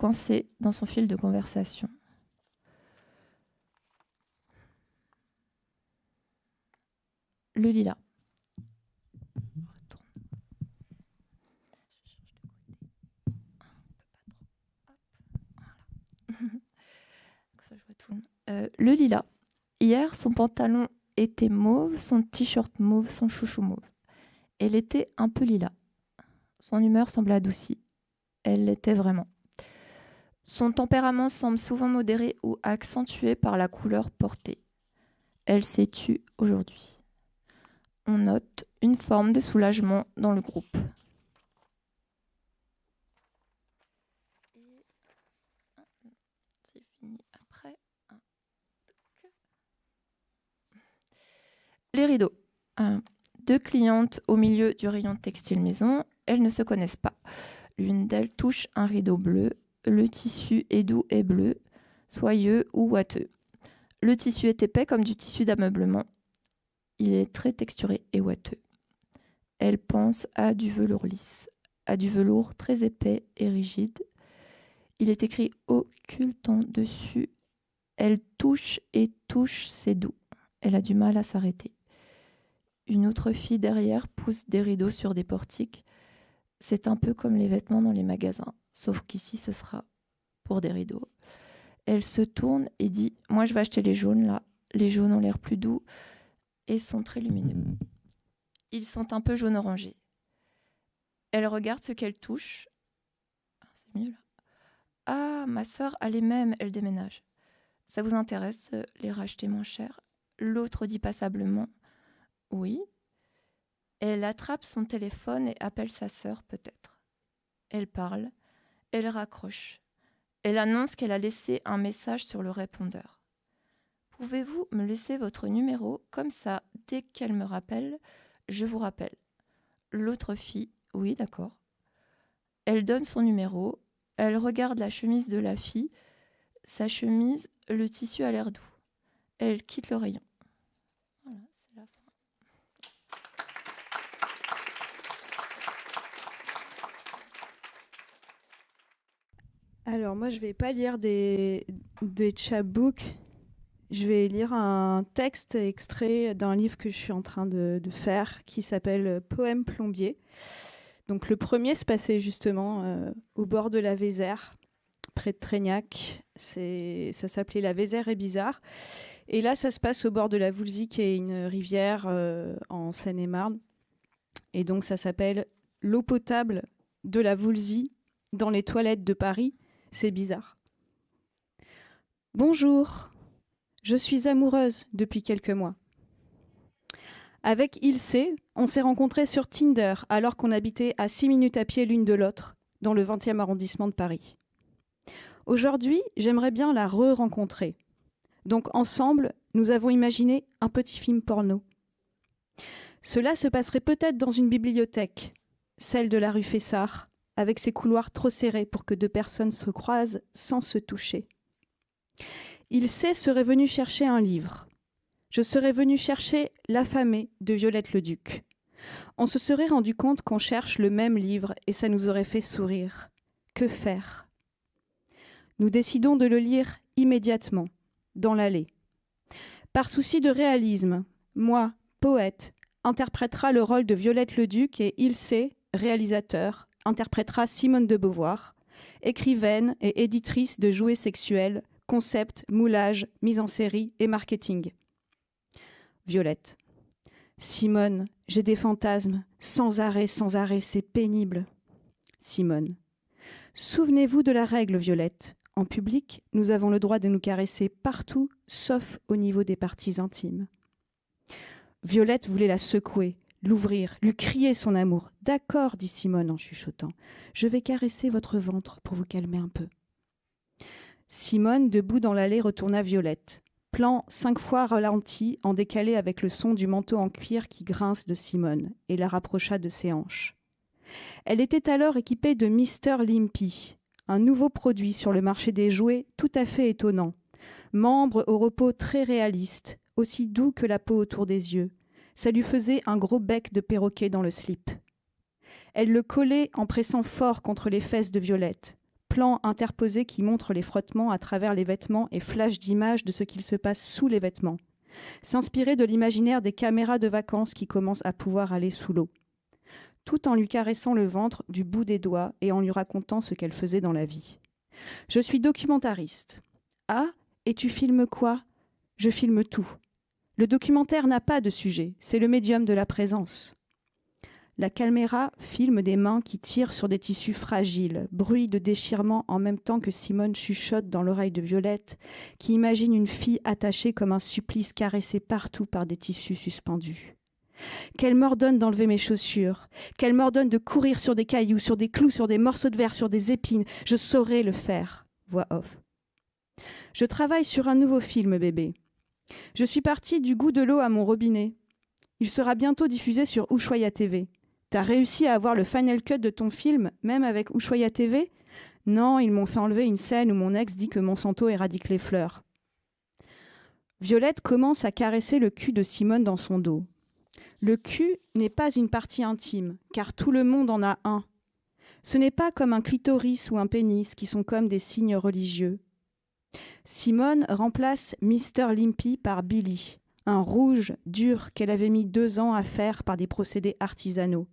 coincé dans son fil de conversation. Le lilas. le lilas. Hier, son pantalon était mauve, son t-shirt mauve, son chouchou mauve. Elle était un peu lilas. Son humeur semble adoucie. Elle l'était vraiment. Son tempérament semble souvent modéré ou accentué par la couleur portée. Elle s'est tue aujourd'hui. On note une forme de soulagement dans le groupe. Les rideaux. deux clientes au milieu du rayon textile maison. Elles ne se connaissent pas. L'une d'elles touche un rideau bleu, le tissu est doux et bleu, soyeux ou ouateux. Le tissu est épais comme du tissu d'ameublement. Il est très texturé et ouateux. Elle pense à du velours lisse, à du velours très épais et rigide. Il est écrit occultant dessus. Elle touche et touche, c'est doux. Elle a du mal à s'arrêter. Une autre fille derrière pousse des rideaux sur des portiques. C'est un peu comme les vêtements dans les magasins sauf qu'ici ce sera pour des rideaux. Elle se tourne et dit Moi je vais acheter les jaunes là. Les jaunes ont l'air plus doux et sont très lumineux. Ils sont un peu jaune orangé. Elle regarde ce qu'elle touche. Ah, c'est mieux là. Ah, ma sœur a les mêmes, elle déménage. Ça vous intéresse de les racheter moins cher? L'autre dit passablement Oui. Elle attrape son téléphone et appelle sa sœur peut-être. Elle parle. Elle raccroche. Elle annonce qu'elle a laissé un message sur le répondeur. Pouvez-vous me laisser votre numéro? Comme ça, dès qu'elle me rappelle, je vous rappelle. L'autre fille, oui, d'accord. Elle donne son numéro, elle regarde la chemise de la fille. Sa chemise, le tissu a l'air doux. Elle quitte le rayon. Alors moi, je vais pas lire des, des chapbooks. Je vais lire un texte extrait d'un livre que je suis en train de, faire qui s'appelle Poème plombier. Donc le premier se passait justement euh, au bord de la Vézère. près de Trégnac. Ça s'appelait La Vézère est bizarre. Et là, ça se passe au bord de la Voulzy, qui est une rivière euh, en Seine-et-Marne. Et donc, ça s'appelle L'eau potable de la Voulzy dans les toilettes de Paris. C'est bizarre. Bonjour, je suis amoureuse depuis quelques mois. Avec Ilse, on s'est rencontrés sur Tinder alors qu'on habitait à 6 minutes à pied l'une de l'autre dans le 20e arrondissement de Paris. Aujourd'hui, j'aimerais bien la re-rencontrer. Donc ensemble, nous avons imaginé un petit film porno. Cela se passerait peut-être dans une bibliothèque, celle de la rue Fessard, avec ses couloirs trop serrés pour que deux personnes se croisent sans se toucher. Il sait serait venu chercher un livre. Je serais venu chercher L'affamée de Violette le Duc. On se serait rendu compte qu'on cherche le même livre et ça nous aurait fait sourire. Que faire? Nous décidons de le lire immédiatement, dans l'allée. Par souci de réalisme, moi, poète, interprétera le rôle de Violette le Duc et Ilse, réalisateur, interprétera Simone de Beauvoir, écrivaine et éditrice de jouets sexuels, concept, moulage, mise en série et marketing. Violette. Simone, j'ai des fantasmes, sans arrêt, sans arrêt, c'est pénible. Simone. Souvenez-vous de la règle, Violette. En public, nous avons le droit de nous caresser partout, sauf au niveau des parties intimes. Violette voulait la secouer, l'ouvrir, lui crier son amour. D'accord, dit Simone en chuchotant. Je vais caresser votre ventre pour vous calmer un peu. Simone, debout dans l'allée, retourna Violette plan cinq fois ralenti en décalé avec le son du manteau en cuir qui grince de Simone, et la rapprocha de ses hanches. Elle était alors équipée de Mister Limpy, un nouveau produit sur le marché des jouets tout à fait étonnant, membre au repos très réaliste, aussi doux que la peau autour des yeux. Ça lui faisait un gros bec de perroquet dans le slip. Elle le collait en pressant fort contre les fesses de Violette plan interposé qui montre les frottements à travers les vêtements et flash d'images de ce qu'il se passe sous les vêtements. S'inspirer de l'imaginaire des caméras de vacances qui commencent à pouvoir aller sous l'eau. Tout en lui caressant le ventre du bout des doigts et en lui racontant ce qu'elle faisait dans la vie. Je suis documentariste. Ah, et tu filmes quoi? Je filme tout. Le documentaire n'a pas de sujet, c'est le médium de la présence. La caméra filme des mains qui tirent sur des tissus fragiles, bruit de déchirement en même temps que Simone chuchote dans l'oreille de Violette, qui imagine une fille attachée comme un supplice caressée partout par des tissus suspendus. Qu'elle m'ordonne d'enlever mes chaussures, qu'elle m'ordonne de courir sur des cailloux, sur des clous, sur des morceaux de verre, sur des épines, je saurai le faire. Voix off. Je travaille sur un nouveau film, bébé. Je suis partie du goût de l'eau à mon robinet. Il sera bientôt diffusé sur Ushuaïa TV. T'as réussi à avoir le final cut de ton film, même avec Ushuaïa TV Non, ils m'ont fait enlever une scène où mon ex dit que Monsanto éradique les fleurs. Violette commence à caresser le cul de Simone dans son dos. Le cul n'est pas une partie intime, car tout le monde en a un. Ce n'est pas comme un clitoris ou un pénis qui sont comme des signes religieux. Simone remplace Mister Limpy par Billy, un rouge dur qu'elle avait mis deux ans à faire par des procédés artisanaux.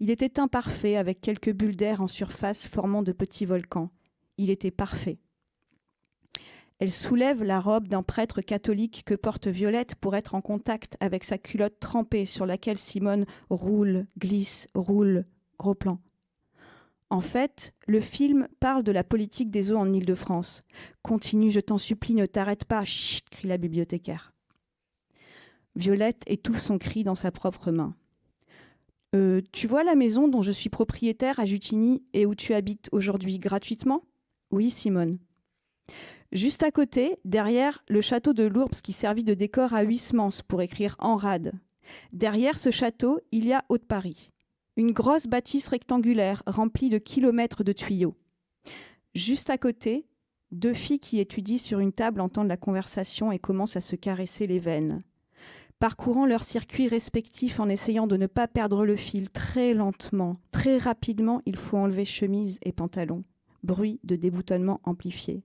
Il était imparfait avec quelques bulles d'air en surface formant de petits volcans. Il était parfait. Elle soulève la robe d'un prêtre catholique que porte Violette pour être en contact avec sa culotte trempée sur laquelle Simone roule, glisse, roule. Gros plan. En fait, le film parle de la politique des eaux en Île-de-France. Continue, je t'en supplie, ne t'arrête pas. Chut crie la bibliothécaire. Violette étouffe son cri dans sa propre main. Euh, tu vois la maison dont je suis propriétaire à Jutigny et où tu habites aujourd'hui gratuitement? Oui, Simone. Juste à côté, derrière le château de Lourdes qui servit de décor à Huysmans pour écrire en rade. Derrière ce château, il y a Haute-Paris. Une grosse bâtisse rectangulaire remplie de kilomètres de tuyaux. Juste à côté, deux filles qui étudient sur une table entendent la conversation et commencent à se caresser les veines parcourant leurs circuits respectifs en essayant de ne pas perdre le fil très lentement. Très rapidement, il faut enlever chemise et pantalon. Bruit de déboutonnement amplifié.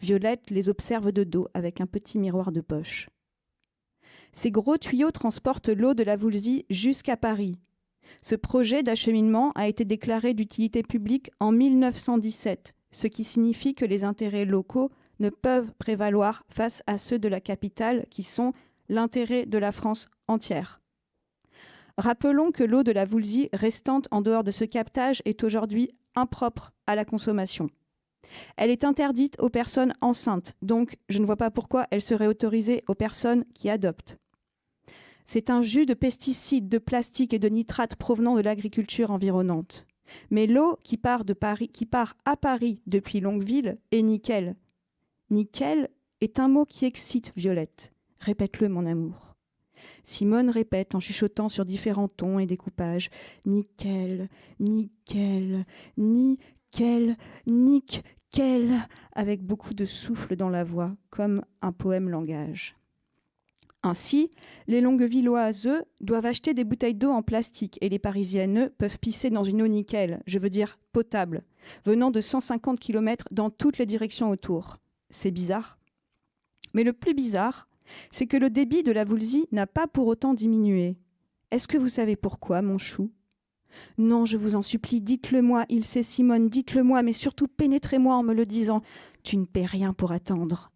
Violette les observe de dos avec un petit miroir de poche. Ces gros tuyaux transportent l'eau de la Voulzy jusqu'à Paris. Ce projet d'acheminement a été déclaré d'utilité publique en 1917, ce qui signifie que les intérêts locaux ne peuvent prévaloir face à ceux de la capitale qui sont l'intérêt de la France entière. Rappelons que l'eau de la Voulzie restante en dehors de ce captage est aujourd'hui impropre à la consommation. Elle est interdite aux personnes enceintes, donc je ne vois pas pourquoi elle serait autorisée aux personnes qui adoptent. C'est un jus de pesticides, de plastique et de nitrates provenant de l'agriculture environnante. Mais l'eau qui part, de Paris, qui part à Paris depuis Longueville est nickel. Nickel est un mot qui excite Violette. Répète-le, mon amour. Simone répète en chuchotant sur différents tons et découpages Nickel, nickel, nickel, nickel, avec beaucoup de souffle dans la voix, comme un poème langage. Ainsi, les Longuevilloises, doivent acheter des bouteilles d'eau en plastique et les Parisiennes, peuvent pisser dans une eau nickel, je veux dire potable, venant de 150 km dans toutes les directions autour. C'est bizarre. Mais le plus bizarre, c'est que le débit de la Voulzie n'a pas pour autant diminué. Est-ce que vous savez pourquoi, mon chou? Non, je vous en supplie, dites-le-moi, il sait Simone, dites-le-moi, mais surtout pénétrez-moi en me le disant. Tu ne paies rien pour attendre.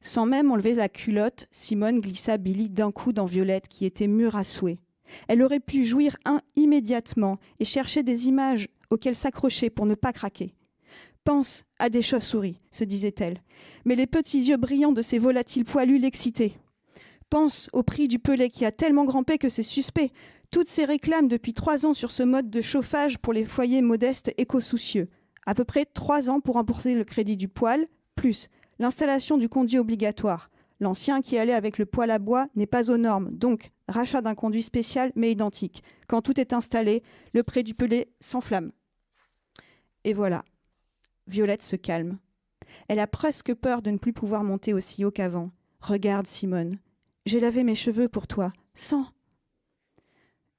Sans même enlever la culotte, Simone glissa Billy d'un coup dans Violette, qui était mûre à souhait. Elle aurait pu jouir un immédiatement et chercher des images auxquelles s'accrocher pour ne pas craquer. Pense à des chauves-souris, se disait-elle, mais les petits yeux brillants de ces volatiles poilus l'excitaient. Pense au prix du pelé qui a tellement grimpé que c'est suspect. Toutes ces réclames depuis trois ans sur ce mode de chauffage pour les foyers modestes éco-soucieux. À peu près trois ans pour rembourser le crédit du poêle, plus l'installation du conduit obligatoire. L'ancien qui allait avec le poêle à bois n'est pas aux normes, donc rachat d'un conduit spécial mais identique. Quand tout est installé, le prix du pelé s'enflamme. Et voilà, Violette se calme. Elle a presque peur de ne plus pouvoir monter aussi haut qu'avant. Regarde, Simone. J'ai lavé mes cheveux pour toi. Sans.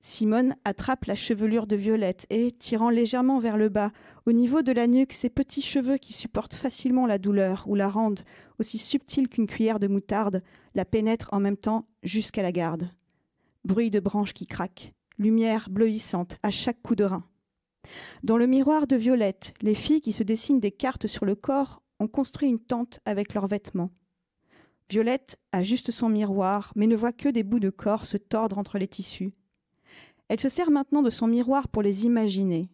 Simone attrape la chevelure de Violette et, tirant légèrement vers le bas, au niveau de la nuque, ses petits cheveux qui supportent facilement la douleur ou la rendent, aussi subtile qu'une cuillère de moutarde, la pénètrent en même temps jusqu'à la garde. Bruit de branches qui craquent, lumière bleuissante à chaque coup de rein. Dans le miroir de Violette, les filles qui se dessinent des cartes sur le corps ont construit une tente avec leurs vêtements. Violette ajuste son miroir, mais ne voit que des bouts de corps se tordre entre les tissus. Elle se sert maintenant de son miroir pour les imaginer.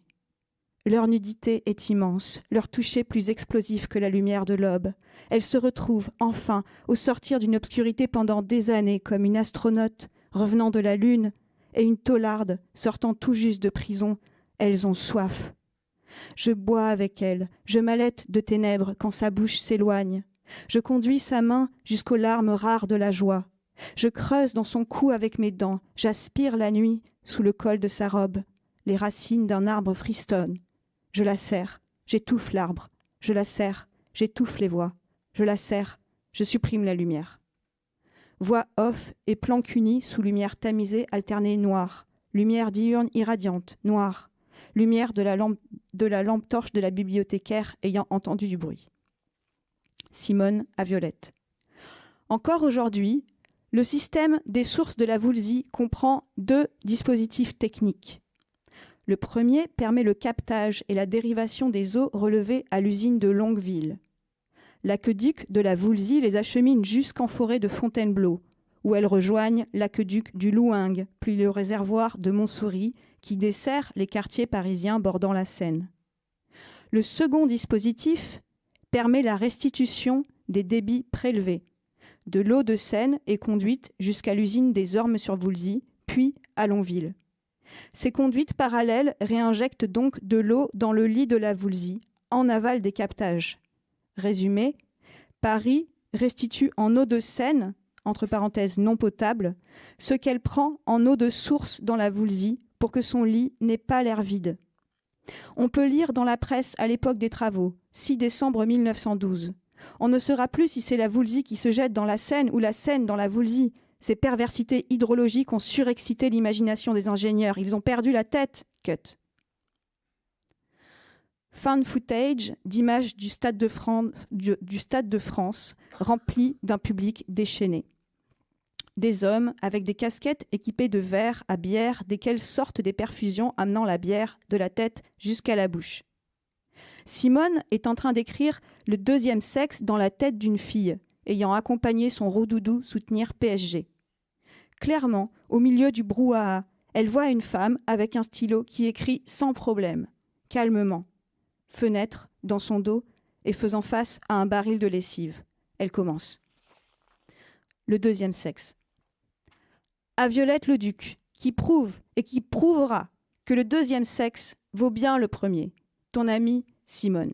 Leur nudité est immense, leur toucher plus explosif que la lumière de l'aube. Elle se retrouve, enfin, au sortir d'une obscurité pendant des années, comme une astronaute revenant de la Lune et une taularde sortant tout juste de prison, elles ont soif. Je bois avec elles, je m'allaite de ténèbres quand sa bouche s'éloigne. Je conduis sa main jusqu'aux larmes rares de la joie. Je creuse dans son cou avec mes dents, j'aspire la nuit sous le col de sa robe. Les racines d'un arbre fristonnent. Je la serre, j'étouffe l'arbre. Je la serre, j'étouffe les voix. Je la serre, je supprime la lumière. Voix off et planque unie sous lumière tamisée alternée noire. Lumière diurne irradiante, noire lumière de la lampe torche de la bibliothécaire ayant entendu du bruit. Simone à Violette. Encore aujourd'hui, le système des sources de la Voulzie comprend deux dispositifs techniques. Le premier permet le captage et la dérivation des eaux relevées à l'usine de Longueville. L'aqueduc de la Voulzie les achemine jusqu'en forêt de Fontainebleau, où elles rejoignent l'aqueduc du Louingue, puis le réservoir de Montsouris, qui dessert les quartiers parisiens bordant la Seine. Le second dispositif permet la restitution des débits prélevés. De l'eau de Seine est conduite jusqu'à l'usine des Ormes sur Voulzy, puis à Longville. Ces conduites parallèles réinjectent donc de l'eau dans le lit de la Voulzy, en aval des captages. Résumé, Paris restitue en eau de Seine entre parenthèses non potable, ce qu'elle prend en eau de source dans la Voulzie pour que son lit n'ait pas l'air vide. On peut lire dans la presse à l'époque des travaux, 6 décembre 1912. On ne saura plus si c'est la Voulzie qui se jette dans la Seine ou la Seine dans la Voulzie. Ces perversités hydrologiques ont surexcité l'imagination des ingénieurs. Ils ont perdu la tête. Cut. Fin footage d'images du, Stade de France, du, du Stade de France rempli d'un public déchaîné. Des hommes avec des casquettes équipées de verres à bière desquels sortent des perfusions amenant la bière de la tête jusqu'à la bouche. Simone est en train d'écrire le deuxième sexe dans la tête d'une fille, ayant accompagné son rodoudou soutenir PSG. Clairement, au milieu du brouhaha, elle voit une femme avec un stylo qui écrit sans problème, calmement. Fenêtre, dans son dos, et faisant face à un baril de lessive. Elle commence. Le deuxième sexe. À Violette le Duc, qui prouve et qui prouvera que le deuxième sexe vaut bien le premier. Ton ami Simone.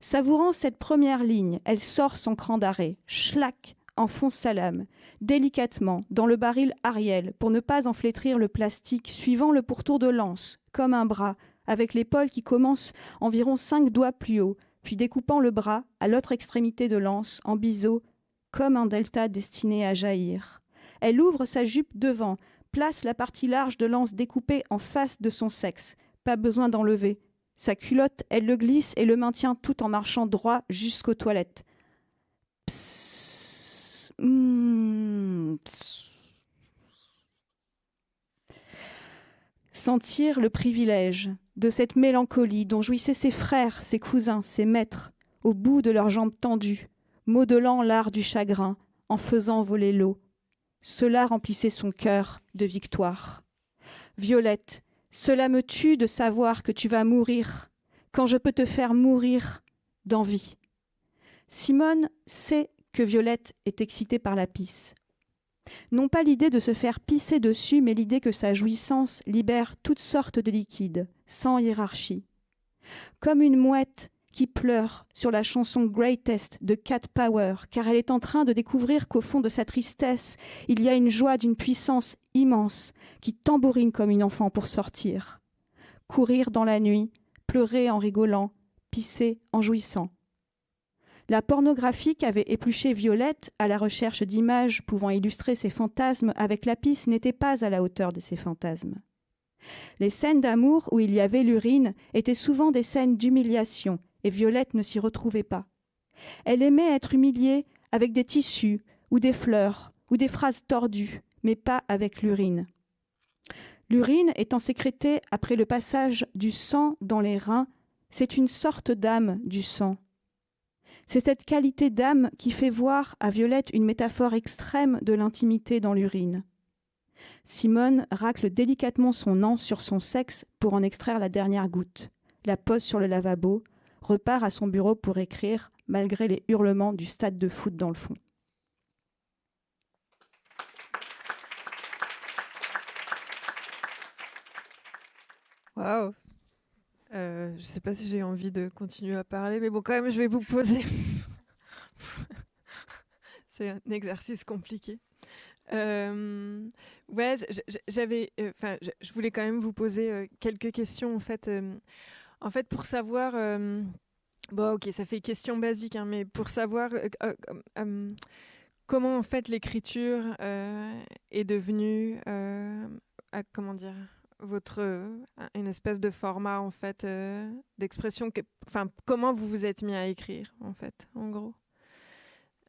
Savourant cette première ligne, elle sort son cran d'arrêt, schlac, enfonce sa lame, délicatement, dans le baril Ariel, pour ne pas en flétrir le plastique, suivant le pourtour de lance, comme un bras, avec l'épaule qui commence environ cinq doigts plus haut, puis découpant le bras à l'autre extrémité de l'anse, en biseau, comme un delta destiné à jaillir. Elle ouvre sa jupe devant, place la partie large de l'anse découpée en face de son sexe. Pas besoin d'enlever. Sa culotte, elle le glisse et le maintient tout en marchant droit jusqu'aux toilettes. Mmh. Psst. Sentir le privilège de cette mélancolie dont jouissaient ses frères, ses cousins, ses maîtres, au bout de leurs jambes tendues, modelant l'art du chagrin, en faisant voler l'eau. Cela remplissait son cœur de victoire. Violette, cela me tue de savoir que tu vas mourir, quand je peux te faire mourir d'envie. Simone sait que Violette est excitée par la pisse. Non pas l'idée de se faire pisser dessus, mais l'idée que sa jouissance libère toutes sortes de liquides, sans hiérarchie. Comme une mouette qui pleure sur la chanson Greatest de Cat Power, car elle est en train de découvrir qu'au fond de sa tristesse, il y a une joie d'une puissance immense qui tambourine comme une enfant pour sortir. Courir dans la nuit, pleurer en rigolant, pisser en jouissant. La pornographie qu'avait épluché Violette à la recherche d'images pouvant illustrer ses fantasmes avec la pisse n'était pas à la hauteur de ses fantasmes. Les scènes d'amour où il y avait l'urine étaient souvent des scènes d'humiliation, et Violette ne s'y retrouvait pas. Elle aimait être humiliée avec des tissus, ou des fleurs, ou des phrases tordues, mais pas avec l'urine. L'urine étant sécrétée après le passage du sang dans les reins, c'est une sorte d'âme du sang. C'est cette qualité d'âme qui fait voir à Violette une métaphore extrême de l'intimité dans l'urine. Simone racle délicatement son anse sur son sexe pour en extraire la dernière goutte, la pose sur le lavabo, repart à son bureau pour écrire, malgré les hurlements du stade de foot dans le fond. Waouh euh, Je ne sais pas si j'ai envie de continuer à parler, mais bon, quand même, je vais vous poser. C'est un exercice compliqué. Euh, ouais, j'avais, euh, enfin, je voulais quand même vous poser quelques questions en fait. Euh, en fait, pour savoir, euh, bon, ok, ça fait question basique, hein, mais pour savoir comment en fait l'écriture est devenue, comment dire, votre une espèce de format en fait d'expression, enfin, comment vous vous êtes mis à écrire en fait, en gros.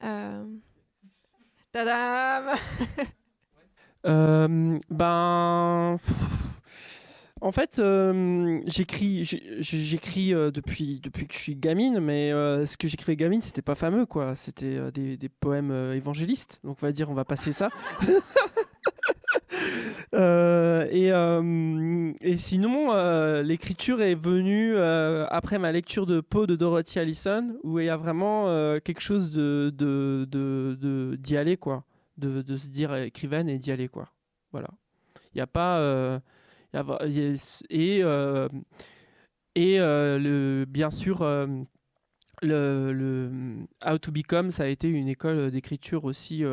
Tadam Euh, ben, en fait, euh, j'écris, j'écris euh, depuis depuis que je suis gamine, mais euh, ce que j'écrivais gamine, c'était pas fameux, quoi. C'était des, des, poèmes évangélistes. Donc, on va dire, on va passer ça. et, et, sinon, l'écriture est venue après ma lecture de Poe de Dorothy Allison, où il y a vraiment quelque chose de d'y de, de, aller, quoi de, se dire écrivaine et d'y aller quoi voilà il n'y a pas et euh, et euh, le bien sûr euh, le, le How to Become ça a été une école d'écriture aussi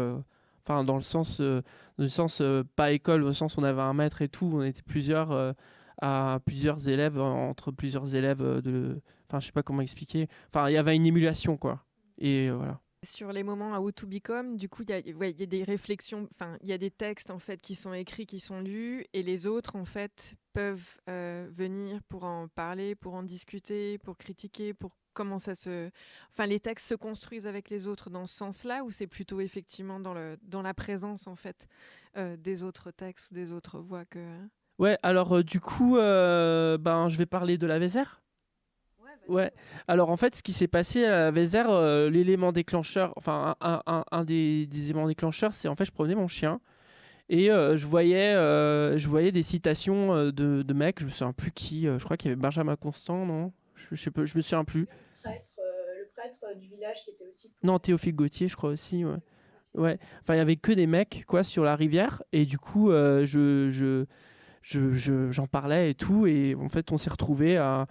enfin dans le sens dans le sens pas école au sens où on avait un maître et tout on était plusieurs à plusieurs élèves entre plusieurs élèves de enfin je sais pas comment expliquer enfin il y avait une émulation quoi et voilà sur les moments à How to Become, du coup, il y, a des réflexions, enfin, il y a des textes en fait qui sont écrits, qui sont lus, et les autres en fait peuvent euh, venir pour en parler, pour en discuter, pour critiquer, pour comment ça se, enfin, les textes se construisent avec les autres dans ce sens-là, ou c'est plutôt effectivement dans le dans la présence en fait euh, des autres textes ou des autres voix que. Ouais, alors euh, du coup, euh, ben, je vais parler de la Vézère. Ouais. Alors en fait, ce qui s'est passé à Vézère, euh, l'élément déclencheur, enfin un, un- un des, des éléments déclencheurs, c'est en fait je promenais mon chien et euh, je voyais, euh, je voyais des citations de, de mecs, je me souviens plus qui, je crois qu'il y avait Benjamin Constant, non? Je, je sais pas, je me souviens plus. le prêtre du village qui était aussi. Non, Théophile Gauthier, je crois aussi. Ouais. Ouais. Enfin, il y avait que des mecs quoi sur la rivière et du coup, je, je, je, je- j'en parlais et tout et en fait, on s'est retrouvé à,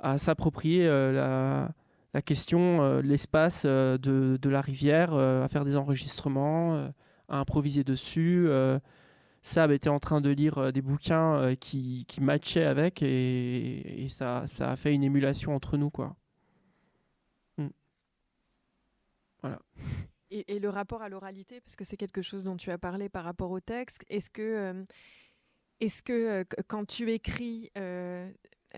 à s'approprier euh, la, question, euh, l'espace euh, de, de la rivière, à faire des enregistrements, à improviser dessus. Sab était en train de lire des bouquins qui, qui matchaient avec et, ça, ça a fait une émulation entre nous quoi. Et, et le rapport à l'oralité, parce que c'est quelque chose dont tu as parlé par rapport au texte, est-ce que, est-ce que qu- quand tu écris,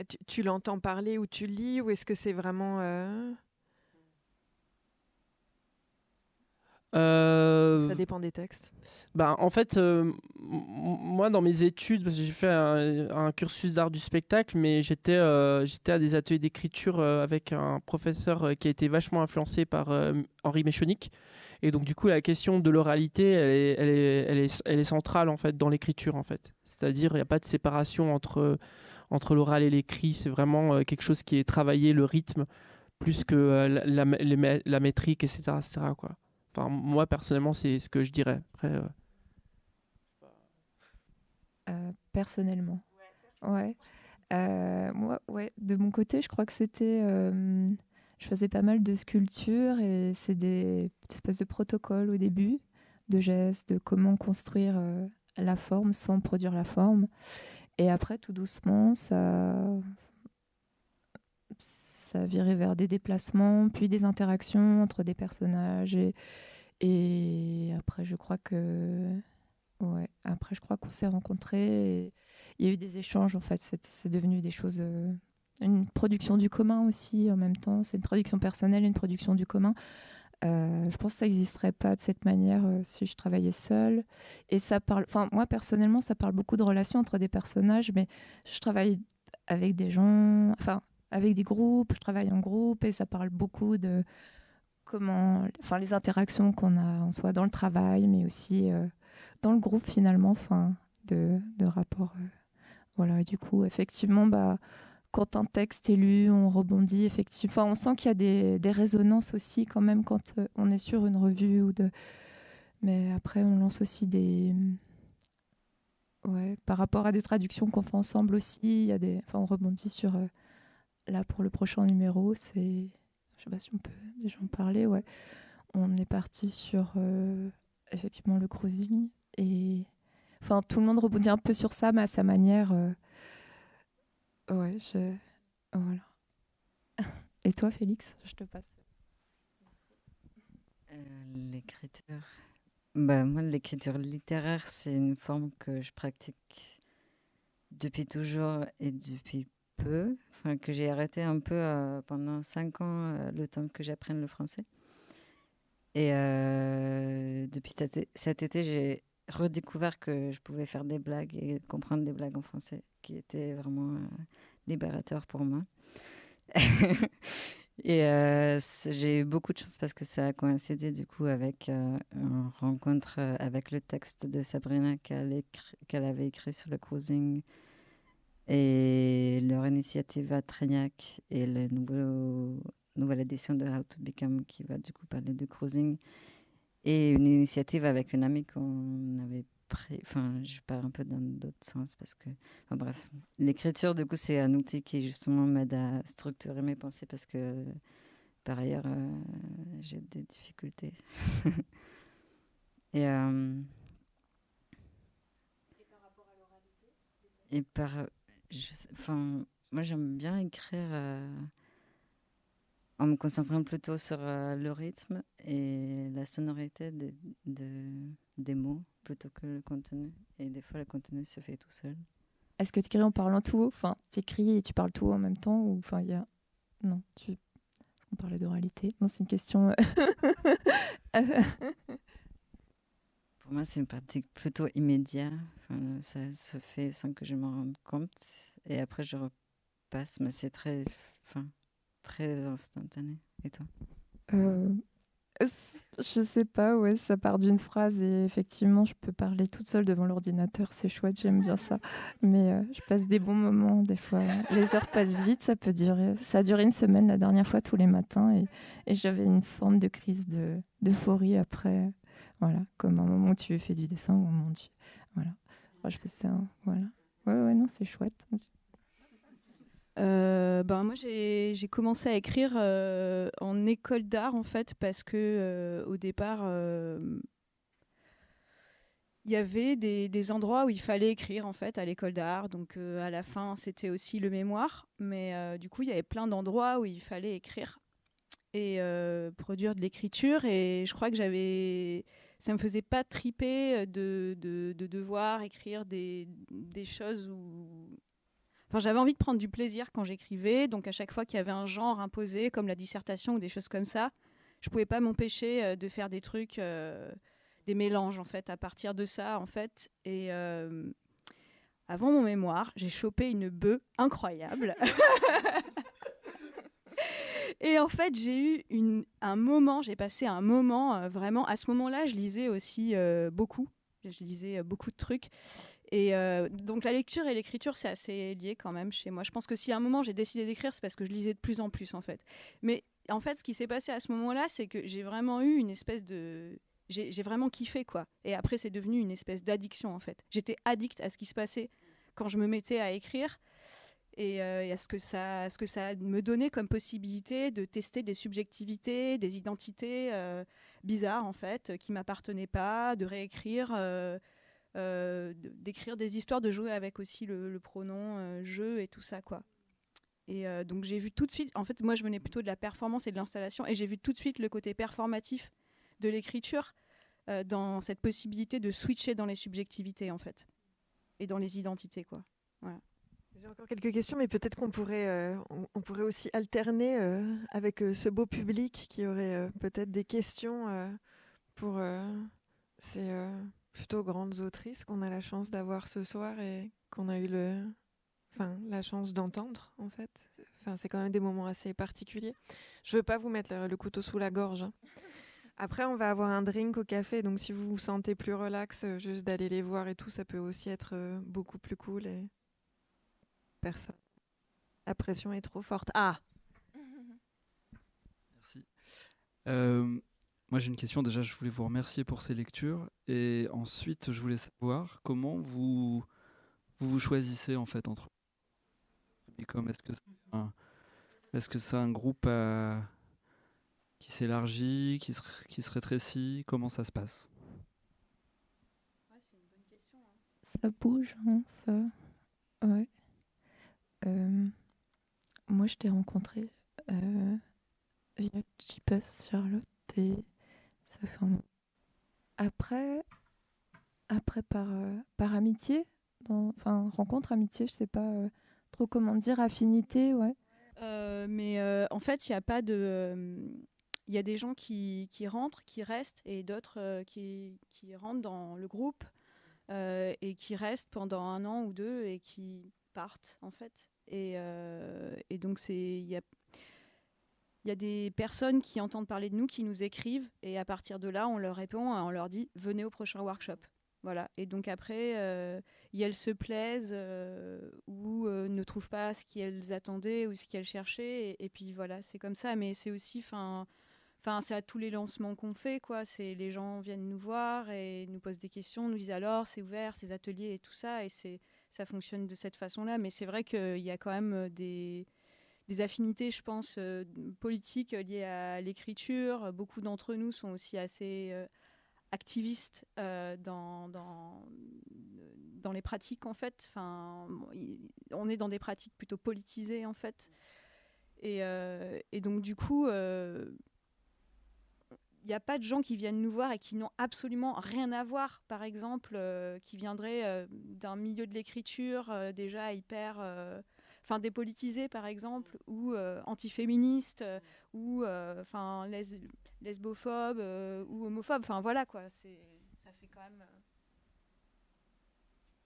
tu, tu l'entends parler ou tu lis, ou est-ce que c'est vraiment... euh, Euh, ça dépend des textes? Bah, en fait, euh, moi, dans mes études, j'ai fait un, un cursus d'art du spectacle, mais j'étais euh, j'étais à des ateliers d'écriture avec un professeur qui a été vachement influencé par Henri Méchonic. Et donc, du coup, la question de l'oralité, elle est, elle, est, elle, est, elle est centrale, en fait, dans l'écriture, en fait. C'est-à-dire, il n'y a pas de séparation entre, entre l'oral et l'écrit. C'est vraiment euh, quelque chose qui est travaillé, le rythme, plus que euh, la, la, métrique, etc., etc., quoi. Enfin, moi, personnellement, c'est ce que je dirais. Après, euh, Euh, personnellement. Ouais. Euh, moi, ouais, de mon côté, je crois que c'était. euh, je faisais pas mal de sculptures et c'est des espèces de protocoles au début, de gestes, de comment construire euh, la forme sans produire la forme. Et après, tout doucement, ça. Ça virait vers des déplacements, puis des interactions entre des personnages. Et, après, je crois que Ouais, après, je crois qu'on s'est rencontrés. Il y a eu des échanges, en fait. C'est devenu des choses. euh, une production du commun aussi, en même temps. C'est une production personnelle une production du commun. Euh, je pense que ça n'existerait pas de cette manière euh, si je travaillais seule. Et ça parle. Enfin, moi, personnellement, ça parle beaucoup de relations entre des personnages, mais je travaille avec des gens. Enfin, avec des groupes. Je travaille en groupe et ça parle beaucoup de comment. Enfin, les interactions qu'on a en soi dans le travail, mais aussi. euh, dans le groupe finalement, enfin, de, de rapport. voilà, et du coup, effectivement, bah, quand un texte est lu, on rebondit, effectivement. On sent qu'il y a des, résonances aussi quand même quand euh, on est sur une revue ou de. Mais après, on lance aussi des. Ouais, par rapport à des traductions qu'on fait ensemble aussi, il y a des. Enfin, on rebondit sur. euh, Là, pour le prochain numéro, c'est. Je sais pas si on peut déjà en parler, ouais. On est parti sur. euh, effectivement, le cruising. Et enfin, tout le monde rebondit un peu sur ça, mais à sa manière. Ouais, je. Voilà. Et toi, Félix, je te passe. Euh, l'écriture. Bah, moi, l'écriture littéraire, c'est une forme que je pratique depuis toujours et depuis peu. Enfin, que j'ai arrêté un peu euh, pendant cinq ans, euh, le temps que j'apprenne le français. Et depuis cet été, j'ai redécouvert que je pouvais faire des blagues et comprendre des blagues en français, qui était vraiment euh, libérateur pour moi. Et euh, j'ai eu beaucoup de chance parce que ça a coïncidé du coup avec euh, une rencontre euh, avec le texte de Sabrina qu'elle avait écrit sur le cruising et leur initiative à Trignac et la nouvelle édition de How to Become qui va du coup parler de cruising et une initiative avec une amie qu'on avait pris. Enfin, je parle un peu dans d'autres sens parce que, enfin bref, l'écriture du coup c'est un outil qui justement m'aide à structurer mes pensées parce que par ailleurs euh, j'ai des difficultés. et euh, et par enfin moi j'aime bien écrire euh, en me concentrant plutôt sur euh, le rythme et la sonorité des, de- des mots plutôt que le contenu. Et des fois, le contenu se fait tout seul. Est-ce que tu écris en parlant tout haut? Enfin, tu écris et tu parles tout haut en même temps ou enfin il y a non tu on parlait d'oralité. Non, c'est une question. euh, Pour moi, c'est une pratique plutôt immédiate. Enfin, ça se fait sans que je m'en rende compte. Et après, je repasse. Mais c'est très. Enfin, très instantané. Et toi Euh, je sais pas, ouais, ça part d'une phrase et effectivement, je peux parler toute seule devant l'ordinateur, c'est chouette, j'aime bien ça. Mais euh, je passe des bons moments, des fois. Les heures passent vite, ça peut durer. Ça a duré une semaine la dernière fois, tous les matins, et, et j'avais une forme de crise de- d'euphorie après. Voilà, comme un moment où tu fais du dessin, moment où tu. Voilà. Je fais ça, voilà. Ouais, ouais, non, c'est chouette. Euh, ben, moi, j'ai commencé à écrire euh, en école d'art, en fait, parce que euh, au départ, il y avait des, endroits où il fallait écrire, en fait, à l'école d'art. Donc, à la fin, c'était aussi le mémoire. Mais du coup, il y avait plein d'endroits où il fallait écrire et produire de l'écriture. Et je crois que j'avais. Ça me faisait pas triper de, de, de devoir écrire des, des choses où Enfin, j'avais envie de prendre du plaisir quand j'écrivais, donc à chaque fois qu'il y avait un genre imposé, comme la dissertation ou des choses comme ça, je pouvais pas m'empêcher euh, de faire des trucs, euh, des mélanges en fait, à partir de ça en fait. Et euh, avant mon mémoire, j'ai chopé une bœuf incroyable. Et en fait, j'ai eu une, un moment, j'ai passé un moment vraiment. À ce moment-là, je lisais aussi beaucoup. Je lisais beaucoup de trucs. Et euh, donc la lecture et l'écriture, c'est assez lié quand même chez moi. Je pense que si à un moment j'ai décidé d'écrire, c'est parce que je lisais de plus en plus en fait. Mais en fait, ce qui s'est passé à ce moment-là, c'est que j'ai vraiment eu une espèce de... J'ai vraiment kiffé quoi. Et après, c'est devenu une espèce d'addiction en fait. J'étais addict à ce qui se passait quand je me mettais à écrire et, euh, à, ce que ça, ce que ça me donnait comme possibilité de tester des subjectivités, des identités euh, bizarres en fait, qui m'appartenaient pas, de réécrire. D'écrire des histoires, de jouer avec aussi le, pronom euh, je et tout ça quoi. Et euh, donc j'ai vu tout de suite, en fait moi je venais plutôt de la performance et de l'installation, et j'ai vu tout de suite le côté performatif de l'écriture euh, dans cette possibilité de switcher dans les subjectivités en fait, et dans les identités quoi. J'ai encore quelques questions, mais peut-être qu'on pourrait, euh, on, pourrait aussi alterner euh, avec euh, ce beau public qui aurait euh, peut-être des questions euh, pour euh, ces euh, plutôt grandes autrices qu'on a la chance d'avoir ce soir et qu'on a eu le, enfin, la chance d'entendre en fait. Enfin, c'est quand même des moments assez particuliers. Je veux pas vous mettre le, couteau sous la gorge. hein. Après, on va avoir un drink au café, donc si vous vous sentez plus relax, euh, juste d'aller les voir et tout, ça peut aussi être euh, beaucoup plus cool personne. La pression est trop forte. Ah, Merci. Euh, moi, j'ai une question. Déjà, je voulais vous remercier pour ces lectures. Et ensuite, je voulais savoir comment vous vous, choisissez en fait entre comme est-ce que c'est un, est-ce que c'est un groupe qui s'élargit, qui se, qui se rétrécit? Comment ça se passe? Ça bouge, hein, ça. Ouais. Euh, moi, je t'ai rencontré euh, via Charlotte, et Après, après par, euh, par amitié, enfin, rencontre, amitié, je sais pas euh, trop comment dire, affinité, ouais. Euh, mais en fait, il n'y a pas de. Il y a des gens qui, qui rentrent, qui restent, et d'autres qui, qui rentrent dans le groupe et qui restent pendant un an ou deux et qui partent, en fait. Et, et donc. Il y a, il y a des personnes qui entendent parler de nous, qui nous écrivent, et à partir de là, on leur répond, on leur dit venez au prochain workshop. Voilà. Et donc après, euh, elles se plaisent euh, ou euh, ne trouvent pas ce qu'elles attendaient ou ce qu'elles cherchaient. Et, puis voilà, c'est comme ça. Mais c'est aussi, enfin, c'est à tous les lancements qu'on fait, quoi. C'est les gens viennent nous voir et nous posent des questions, nous disent alors, c'est ouvert, ces ateliers et tout ça. Et c'est, ça fonctionne de cette façon-là. Mais c'est vrai qu'il y a quand même euh, des des affinités, je pense, euh, politiques liées à l'écriture. Beaucoup d'entre nous sont aussi assez euh, activistes euh, dans, dans, dans les pratiques, en fait. Enfin, on est dans des pratiques plutôt politisées, en fait. Et, euh, et donc, du coup, euh, il n'y a pas de gens qui viennent nous voir et qui n'ont absolument rien à voir, par exemple, euh, qui viendraient euh, d'un milieu de l'écriture euh, déjà hyper... enfin dépolitisé par exemple ou euh, antiféministe euh, ou euh, enfin lès- lesbophobe euh, ou homophobe enfin voilà quoi c'est ça fait quand même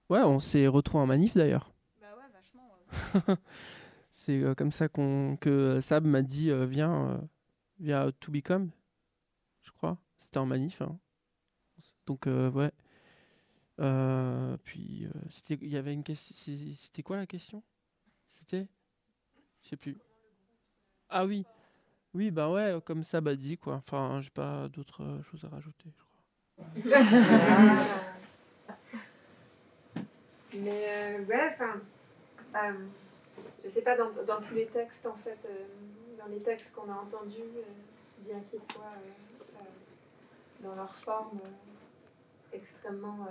Ouais, on s'est retrouvés en manif d'ailleurs. bah ouais vachement ouais. C'est euh, comme ça qu'on que Sab m'a dit euh, viens, euh, viens à To Become, je crois. C'était en manif. hein. Donc ouais. Puis c'était, il y avait une question. C'était quoi la question? C'était, je sais plus. Ah oui, oui bah ouais, comme Sab a dit quoi. Enfin, j'ai pas d'autres euh, choses à rajouter, je crois. Mais euh, ouais, enfin, euh, je sais pas, dans, dans tous les textes, en fait, dans les textes qu'on a entendus, bien qu'ils soient dans leur forme extrêmement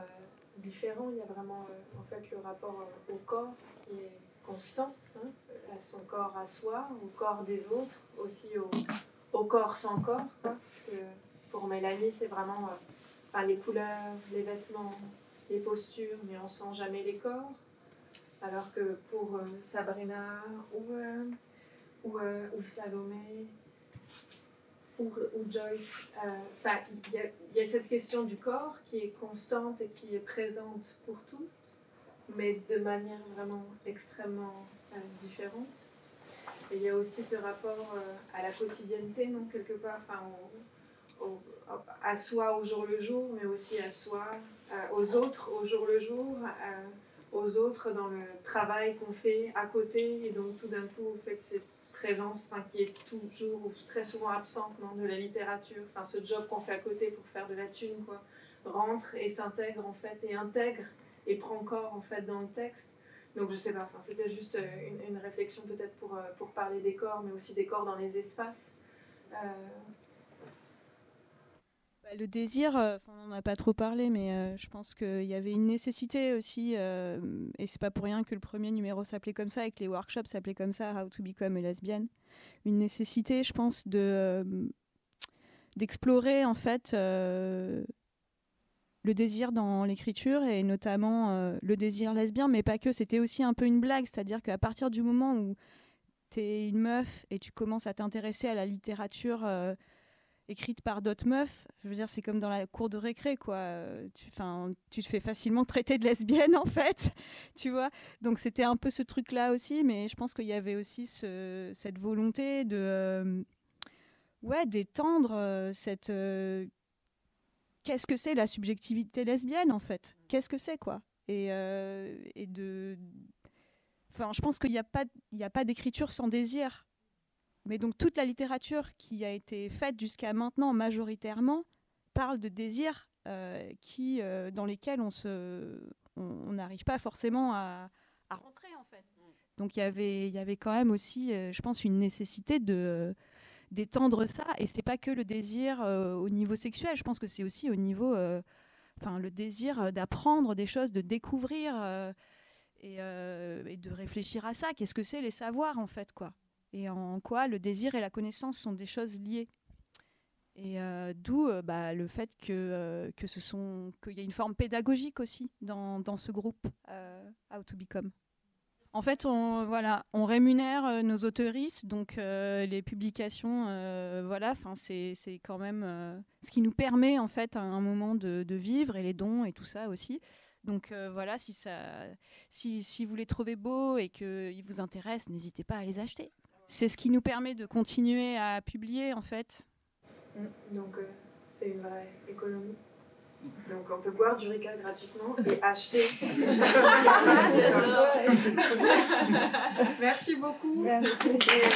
différents, il y a vraiment en fait le rapport au corps qui est constant, hein, à son corps à soi, au corps des autres, aussi au, corps sans corps, quoi, parce que pour Mélanie, c'est vraiment euh, enfin, les couleurs, les vêtements, les postures, mais on sent jamais les corps. Alors que pour euh, Sabrina ou, euh, euh, ou Salomé ou, ou Joyce, il y, y a cette question du corps qui est constante et qui est présente pour toutes, mais de manière vraiment extrêmement euh, différente. Il y a aussi ce rapport euh, à la quotidienneté, non, quelque part, enfin, à soi au jour le jour, mais aussi à soi, euh, aux autres au jour le jour, aux autres dans le travail qu'on fait à côté, et donc tout d'un coup, fait cette présence, enfin, qui est toujours ou très souvent absente non, de la littérature, enfin, ce job qu'on fait à côté pour faire de la thune, quoi, rentre et s'intègre en fait, et intègre et prend corps en fait dans le texte. Donc je sais pas, enfin, c'était juste euh, une, réflexion peut-être pour, euh, pour parler des corps, mais aussi des corps dans les espaces. Euh, Bah, le désir, on n'en a pas trop parlé, mais je pense qu'il y avait une nécessité aussi, euh, et c'est pas pour rien que le premier numéro s'appelait comme ça et que les workshops s'appelaient comme ça, How to Become a Lesbian. Une nécessité, je pense, de d'explorer en fait le désir dans l'écriture et notamment euh, le désir lesbien, mais pas que. C'était aussi un peu une blague, c'est-à-dire qu'à partir du moment où t'es une meuf et tu commences à t'intéresser à la littérature euh, écrite par d'autres meufs, je veux dire, c'est comme dans la cour de récré, quoi. Tu, tu te fais facilement traiter de lesbienne, en fait, tu vois. Donc c'était un peu ce truc-là aussi, mais je pense qu'il y avait aussi ce- cette volonté de, euh, ouais, d'étendre cette. Qu'est-ce que c'est la subjectivité lesbienne, en fait? Qu'est-ce que c'est, quoi? Et, euh, et de. Enfin, je pense qu'il n'y a pas, il y a pas d'écriture sans désir. Mais donc toute la littérature qui a été faite jusqu'à maintenant majoritairement parle de désirs euh, qui, euh, dans lesquels on se, on n'arrive pas forcément à, à rentrer en fait. Donc il y avait, il y avait quand même aussi, je pense, une nécessité de d'étendre ça. Et c'est pas que le désir euh, au niveau sexuel. Je pense que c'est aussi au niveau, euh, enfin, le désir euh, d'apprendre des choses, de découvrir et, de réfléchir à ça. Qu'est-ce que c'est les savoirs en fait, quoi? Et en quoi le désir et la connaissance sont des choses liées? Et d'où bah, le fait que, que ce sont qu'il y a une forme pédagogique aussi dans, dans ce groupe How to Become. En fait, on, voilà, on rémunère euh, nos auteuristes, donc euh, les publications, euh, voilà, c'est quand même ce qui nous permet en fait à un moment de, vivre et les dons et tout ça aussi. Donc voilà, si ça, si, si vous les trouvez beaux et qu'ils vous intéressent, n'hésitez pas à les acheter. C'est ce qui nous permet de continuer à publier en fait. Donc euh, c'est une vraie économie. Donc on peut boire du Ricard gratuitement et acheter. Merci beaucoup. Merci. Et, euh,